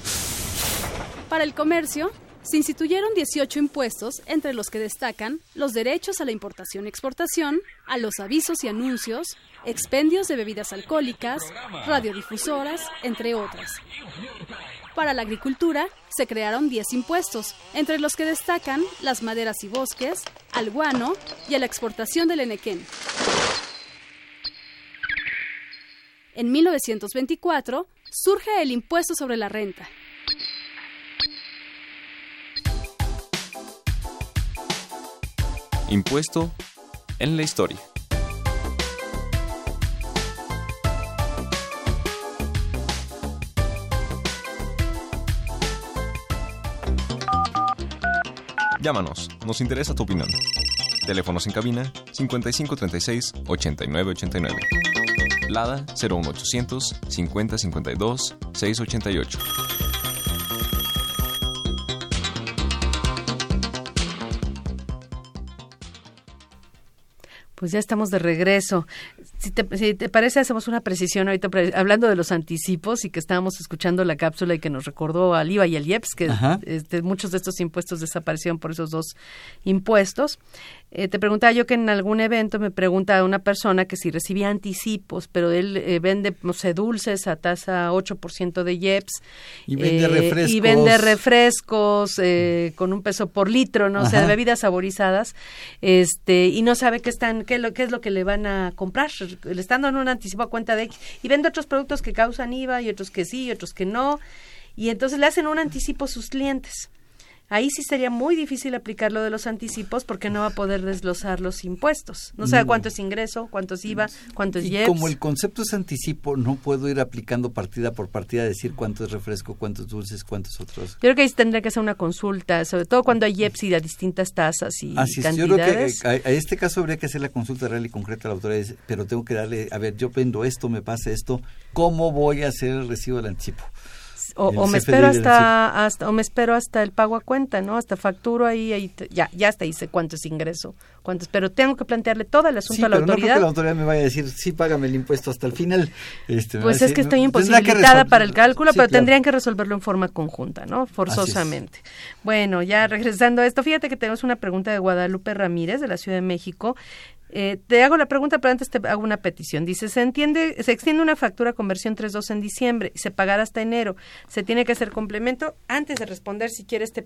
Para el comercio, se instituyeron 18 impuestos, entre los que destacan los derechos a la importación y exportación, a los avisos y anuncios, expendios de bebidas alcohólicas, radiodifusoras, entre otras. Para la agricultura se crearon 10 impuestos, entre los que destacan las maderas y bosques, al guano y a la exportación del enequén. En 1924 surge el impuesto sobre la renta, Impuesto en la historia. Llámanos, nos interesa tu opinión. Teléfonos en cabina 5536 8989. Lada 01800 5052 688. Pues ya estamos de regreso. Si te, si te parece, hacemos una precisión ahorita hablando de los anticipos y que estábamos escuchando la cápsula y que nos recordó al IVA y al IEPS, que este, muchos de estos impuestos desaparecieron por esos dos impuestos. Eh, te preguntaba yo que en algún evento me pregunta una persona que si recibía anticipos, pero él eh, vende, no sé, dulces a tasa 8% de IEPS. Y vende refrescos. Y vende refrescos con un peso por litro, ¿no? O sea, bebidas saborizadas. este Y no sabe qué, están, qué, lo, qué es lo que le van a comprar. Le están dando un anticipo a cuenta de X. Y vende otros productos que causan IVA y otros que sí y otros que no. Y entonces le hacen un anticipo a sus clientes. Ahí sí sería muy difícil aplicar lo de los anticipos porque no va a poder desglosar los impuestos. No sabe cuánto es ingreso, cuánto es IVA, cuánto es y Como el concepto es anticipo, no puedo ir aplicando partida por partida, decir cuánto es refresco, cuánto es dulces, cuántos otros. Yo creo que ahí tendría que hacer una consulta, sobre todo cuando hay IEPS y de distintas tasas y Así cantidades. yo creo que a, este caso habría que hacer la consulta real y concreta a la autoridad, pero tengo que darle, a ver, yo vendo esto, me pasa esto, ¿cómo voy a hacer el recibo del anticipo? O, me espero hasta, hasta o me espero hasta el pago a cuenta no hasta facturo ahí, ahí ya ya hasta dice cuánto es ingreso cuánto es, pero tengo que plantearle todo el asunto a la pero autoridad no creo que la autoridad me vaya a decir sí págame el impuesto hasta el final este, pues es que estoy imposibilitada para el cálculo pero tendrían que resolverlo en forma conjunta no forzosamente. Bueno ya regresando a esto fíjate que tenemos una pregunta de Guadalupe Ramírez de la Ciudad de México eh, te hago la pregunta, pero antes te hago una petición. Dice, se entiende, se extiende una factura con versión 3.2 en diciembre y se pagará hasta enero. Se tiene que hacer complemento. Antes de responder, si quieres, te,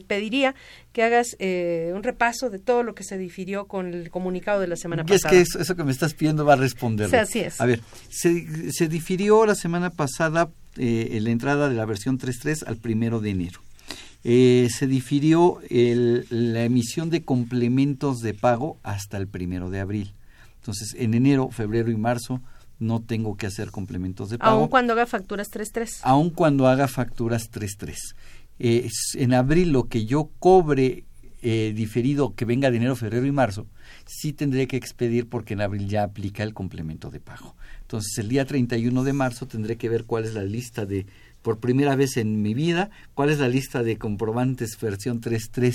pediría que hagas eh, un repaso de todo lo que se difirió con el comunicado de la semana pasada. Es que eso, que me estás pidiendo va a responder. así es. A ver, se, se difirió la semana pasada eh, la entrada de la versión 3.3 al primero de enero. Eh, se difirió la emisión de complementos de pago hasta el primero de abril. Entonces, en enero, febrero y marzo no tengo que hacer complementos de pago. Aun cuando haga facturas 3.3. Aun cuando haga facturas 3.3. Eh, en abril lo que yo cobre eh, diferido que venga de enero, febrero y marzo, sí tendré que expedir porque en abril ya aplica el complemento de pago. Entonces, el día 31 de marzo tendré que ver cuál es la lista de por primera vez en mi vida cuál es la lista de comprobantes versión 3.3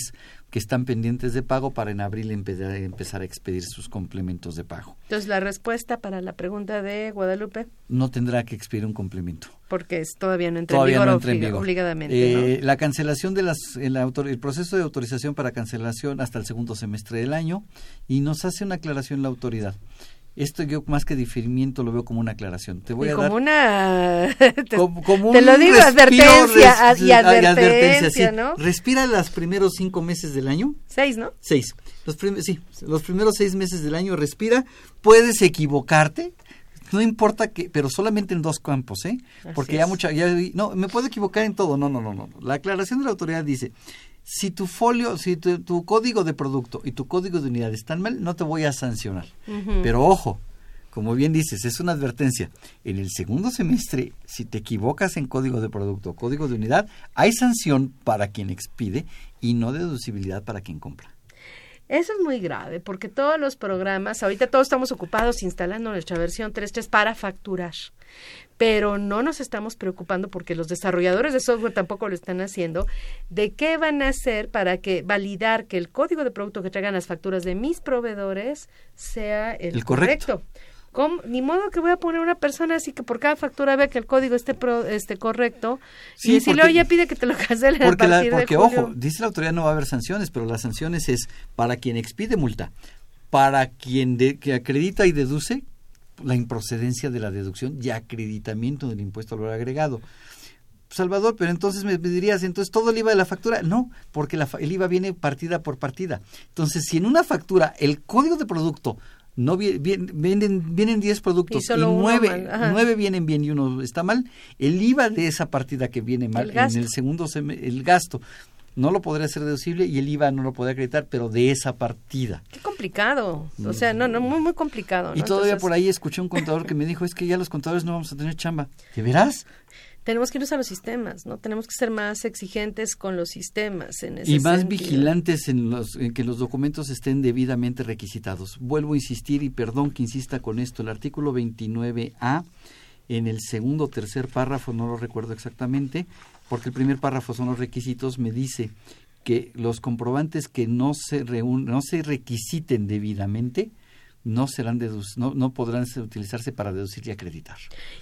que están pendientes de pago para en abril empe- empezar a expedir sus complementos de pago. Entonces, la respuesta para la pregunta de Guadalupe, No tendrá que expedir un complemento. porque es, todavía no entra Todavía en vigor, no entra en vigor. obligadamente. Eh, La cancelación de las, el, autor- el proceso de autorización para cancelación hasta el segundo semestre del año y nos hace una aclaración la autoridad. Esto yo más que diferimiento lo veo como una aclaración. Te voy Y a como dar una... (laughs) te, (laughs) como, como te lo digo, respiro, advertencia, res- y advertencia, sí. ¿no? Respira los primeros cinco meses del año. Seis, ¿no? Seis. Los prim- sí, los primeros seis meses del año respira. Puedes equivocarte. No importa que, pero solamente en dos campos, ¿eh? Porque Así ya mucha, ya, no, me puedo equivocar en todo. No, no, no, no. La aclaración de la autoridad dice, si tu folio, si tu, tu código de producto y tu código de unidad están mal, no te voy a sancionar. Pero ojo, como bien dices, es una advertencia. En el segundo semestre, si te equivocas en código de producto o código de unidad, hay sanción para quien expide y no deducibilidad para quien compra. Eso es muy grave, porque todos los programas, ahorita todos estamos ocupados instalando nuestra versión 3.3 para facturar, pero no nos estamos preocupando porque los desarrolladores de software tampoco lo están haciendo, de qué van a hacer para que validar que el código de producto que traigan las facturas de mis proveedores sea el, El correcto. ¿Cómo? Ni modo que voy a poner una persona así que por cada factura vea que el código esté pro- esté correcto Sí, y decirle, porque- oye, pide que te lo (laughs) cancelen a Porque, la- partir porque de julio. ojo, dice la autoridad no va a haber sanciones, pero las sanciones es para quien expide multa, para quien de- que acredita y deduce la improcedencia de la deducción y acreditamiento del impuesto al valor agregado. Salvador, pero entonces me dirías, entonces todo el IVA de la factura, no, porque la el IVA viene partida por partida. Entonces, si en una factura el código de producto no vi- bien- vienen vienen 10 productos Y solo nueve, nueve vienen bien y uno está mal, el IVA de esa partida que viene mal El en el segundo el gasto no lo podría hacer deducible y el IVA no lo podría acreditar, pero de esa partida. Qué complicado. O sea, no, no, muy, muy complicado. ¿no? Y todavía Entonces, por ahí escuché un contador que me dijo, es que ya los contadores no vamos a tener chamba. ¿De veras? Tenemos que irnos a los sistemas, ¿no? Tenemos que ser más exigentes con los sistemas. En ese Y más sentido. vigilantes en, los, en que los documentos estén debidamente requisitados. Vuelvo a insistir y perdón que insista con esto, el artículo 29A, en el segundo o tercer párrafo, no lo recuerdo exactamente, porque el primer párrafo son los requisitos, me dice que los comprobantes que no se reúnen, no se requisiten debidamente, no serán no, no podrán utilizarse para deducir y acreditar.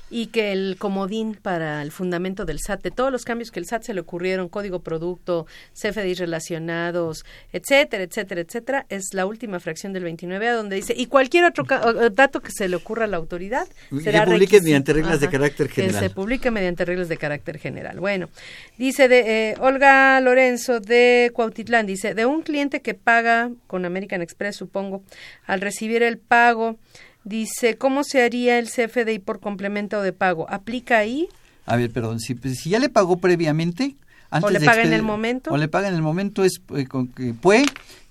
Y que el comodín para el fundamento del SAT, de todos los cambios que el SAT se le ocurrieron, código producto, CFDI relacionados, etcétera, etcétera, etcétera, es la última fracción del 29A donde dice, y cualquier otro dato que se le ocurra a la autoridad será publique mediante reglas de carácter Que general. se publique mediante reglas de carácter general. Bueno, dice de eh, Olga Lorenzo de Cuautitlán, dice, de un cliente que paga con American Express, supongo, al recibir el pago, dice, ¿cómo se haría el CFDI por complemento de pago? ¿Aplica ahí? A ver, perdón, si, pues, si ya le pagó previamente, antes le de paga en el momento? O le paga en el momento, es eh, con que puede,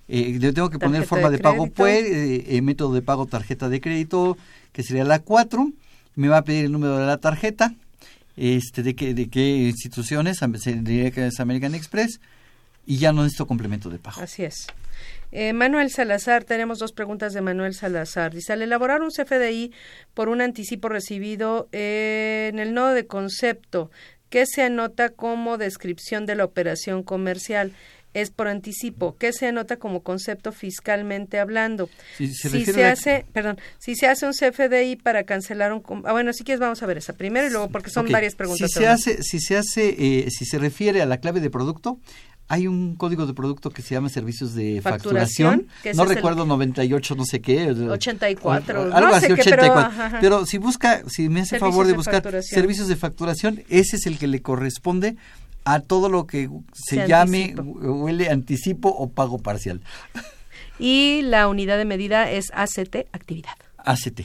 eh, le tengo que poner forma de de, pago puede, eh, eh, método de pago tarjeta de crédito, que sería la 4, me va a pedir el número de la tarjeta, este de qué, de qué instituciones, diría que es American Express, y ya no necesito complemento de pago. Así es. Eh, Manuel Salazar, tenemos dos preguntas de Manuel Salazar. Dice, al elaborar un CFDI por un anticipo recibido eh, en el nodo de concepto, ¿qué se anota como descripción de la operación comercial? Es por anticipo. ¿Qué se anota como concepto fiscalmente hablando? Si se si refiere se a la- hace, perdón, si se hace un CFDI para cancelar un... Ah, bueno, si quieres vamos a ver esa primero y luego porque son varias preguntas. Si se hace, si se hace, eh, si se refiere a la clave de producto, hay un código de producto que se llama servicios de Facturación, no es el- recuerdo 98 no sé qué. 84, o- no algo sé así, qué, pero, 84. ajá, ajá. Pero si busca, si me hace Servicios favor de buscar servicios de facturación, ese es el que le corresponde a todo lo que se Se llame, anticipo. huele anticipo o pago parcial. Y la unidad de medida es ACT, actividad. ACT.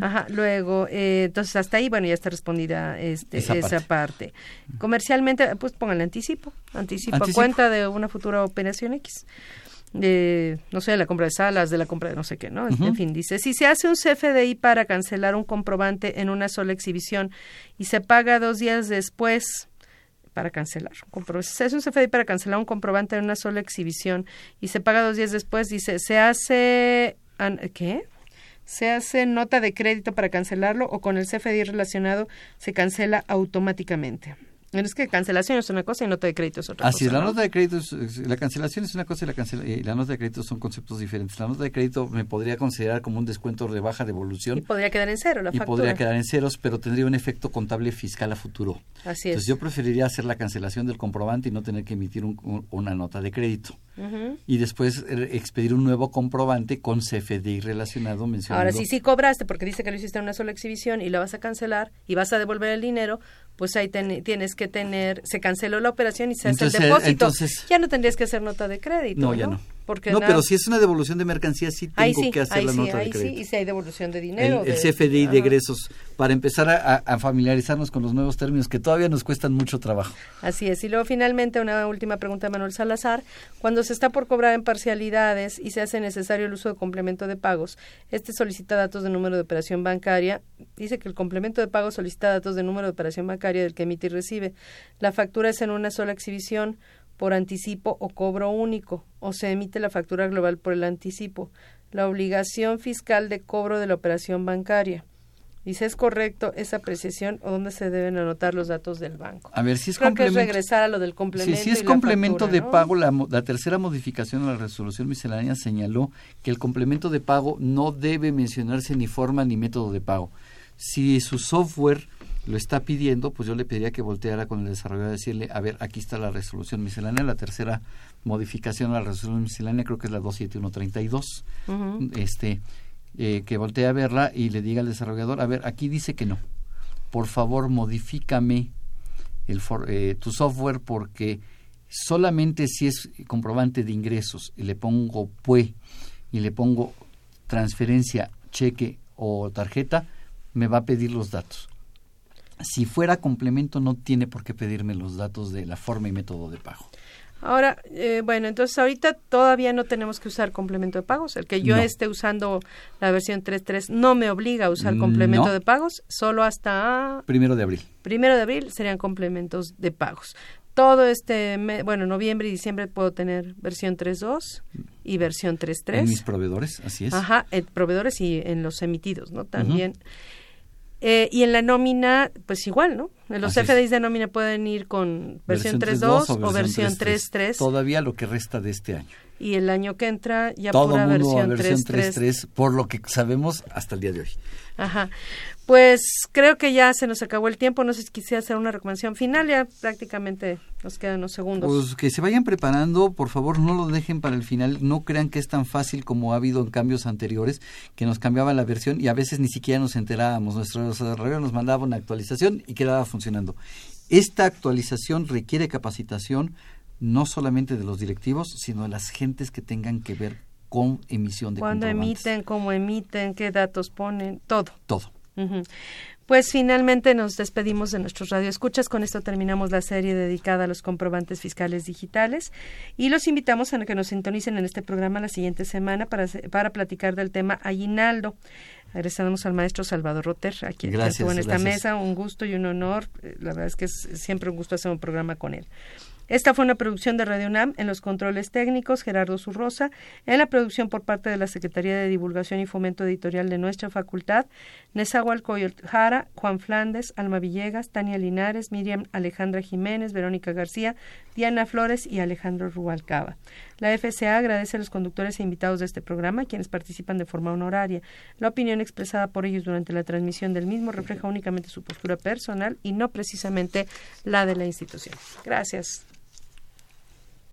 Ajá, luego, eh, entonces hasta ahí, bueno, ya está respondida este, esa, Esa parte. Comercialmente, pues pónganle anticipo, anticipo, Anticipo. cuenta de una futura operación X. No sé, de la compra de salas, de la compra de no sé qué, ¿no? En fin, dice, si se hace un CFDI para cancelar un comprobante en una sola exhibición y se paga dos días después para cancelar. un se hace un CFDI para cancelar un comprobante en una sola exhibición y se paga dos días después, dice, se hace... ¿Qué? Se hace nota de crédito para cancelarlo o con el CFDI relacionado se cancela automáticamente. Es que cancelación es una cosa y nota de crédito es otra Así cosa. la ¿no? nota de crédito, es- la cancelación es una cosa y la, cancela- y la nota de crédito son conceptos diferentes. La nota de crédito me podría considerar como un descuento de baja devolución Y podría quedar en cero la y factura. podría quedar en ceros, pero tendría un efecto contable fiscal a futuro. Así Entonces es. yo preferiría hacer la cancelación del comprobante y no tener que emitir un- un- una nota de crédito. Y después eh, expedir un nuevo comprobante con CFDI relacionado mencionando. Ahora, si sí cobraste porque dice que lo hiciste en una sola exhibición y la vas a cancelar y vas a devolver el dinero, pues ahí ten- tienes que tener, se canceló la operación y se Entonces, hace el depósito. entonces- ya no tendrías que hacer nota de crédito. No, ya no. Porque no, nada- pero si es una devolución de mercancía, sí tengo ahí sí, que hacer ahí la sí, nota ahí de crédito. sí, y si hay devolución de dinero. el de- CFDI de egresos, para empezar a familiarizarnos con los nuevos términos que todavía nos cuestan mucho trabajo. Así es. Y luego finalmente una última pregunta de Manuel Salazar. Cuando se está por cobrar en parcialidades y se hace necesario el uso de complemento de pagos, este solicita datos de número de operación bancaria. Dice que el complemento de pago solicita datos de número de operación bancaria del que emite y recibe. La factura es en una sola exhibición por anticipo o cobro único o se emite la factura global por el anticipo. La obligación fiscal de cobro de la operación bancaria. Dice, ¿es correcto esa apreciación o dónde se deben anotar los datos del banco? A ver, si es Creo que es complemento. regresar a lo del complemento. Sí, si es y complemento factura, de ¿no? pago, la, la tercera modificación a la resolución miscelánea señaló que el complemento de pago no debe mencionarse ni forma ni método de pago. Si su software lo está pidiendo, pues yo le pediría que volteara con el desarrollador y decirle, a ver, aquí está la resolución miscelánea, la tercera modificación a la resolución miscelánea creo que es la 27132. Ujú. Este, eh, que voltee a verla y le diga al desarrollador, a ver, aquí dice que no. Por favor, modifícame el for- eh, tu software porque solamente si es comprobante de ingresos y le pongo PUE y le pongo transferencia, cheque o tarjeta, me va a pedir los datos. Si fuera complemento no tiene por qué pedirme los datos de la forma y método de pago. Ahora, eh, bueno, entonces ahorita todavía no tenemos que usar complemento de pagos. El que yo No. esté usando la versión 3.3 no me obliga a usar complemento No. de pagos, solo hasta Primero de abril. primero de abril serían complementos de pagos. Todo este, me- bueno, noviembre y diciembre puedo tener versión 3.2 y versión 3.3. En mis proveedores, así es. Ajá, en proveedores y en los emitidos, ¿no? También. Eh, y en la nómina, pues igual, ¿no? Los. FDIs de nómina pueden ir con versión 3.2 o versión 3.3 Todavía lo que resta de este año. Y el año que entra ya Todo pura mundo versión versión 3.3. 3.3, por lo que sabemos hasta el día de hoy. Ajá. Pues creo que ya se nos acabó el tiempo. No sé si quisiera hacer una recomendación final. Ya prácticamente nos quedan unos segundos. Pues que se vayan preparando, por favor, no lo dejen para el final. No crean que es tan fácil como ha habido en cambios anteriores, que nos cambiaba la versión y a veces ni siquiera nos enterábamos. Nuestro desarrollador nos mandaba una actualización y quedaba funcionando. Esta actualización requiere capacitación no solamente de los directivos, sino de las gentes que tengan que ver con emisión de comprobantes. emiten, cómo emiten, qué datos ponen, todo. Todo. Pues finalmente nos despedimos de nuestros radioescuchas. Con esto terminamos la serie dedicada a los comprobantes fiscales digitales y los invitamos a que nos sintonicen en este programa la siguiente semana para, para platicar del tema aguinaldo. Agradecemos al maestro Salvador Roter, a quien Gracias, estuvo en esta gracias. mesa. Un gusto y un honor. Eh, La verdad es que es siempre un gusto hacer un programa con él. Esta fue una producción de Radio UNAM en los controles técnicos, Gerardo Zurrosa, en la producción por parte de la Secretaría de Divulgación y Fomento Editorial de nuestra facultad, Nezahualcóyotl Jara, Juan Flandes, Alma Villegas, Tania Linares, Miriam Alejandra Jiménez, Verónica García, Diana Flores y Alejandro Rubalcaba. La FCA agradece a los conductores e invitados de este programa, quienes participan de forma honoraria. La opinión expresada por ellos durante la transmisión del mismo refleja únicamente su postura personal y no precisamente la de la institución. Gracias.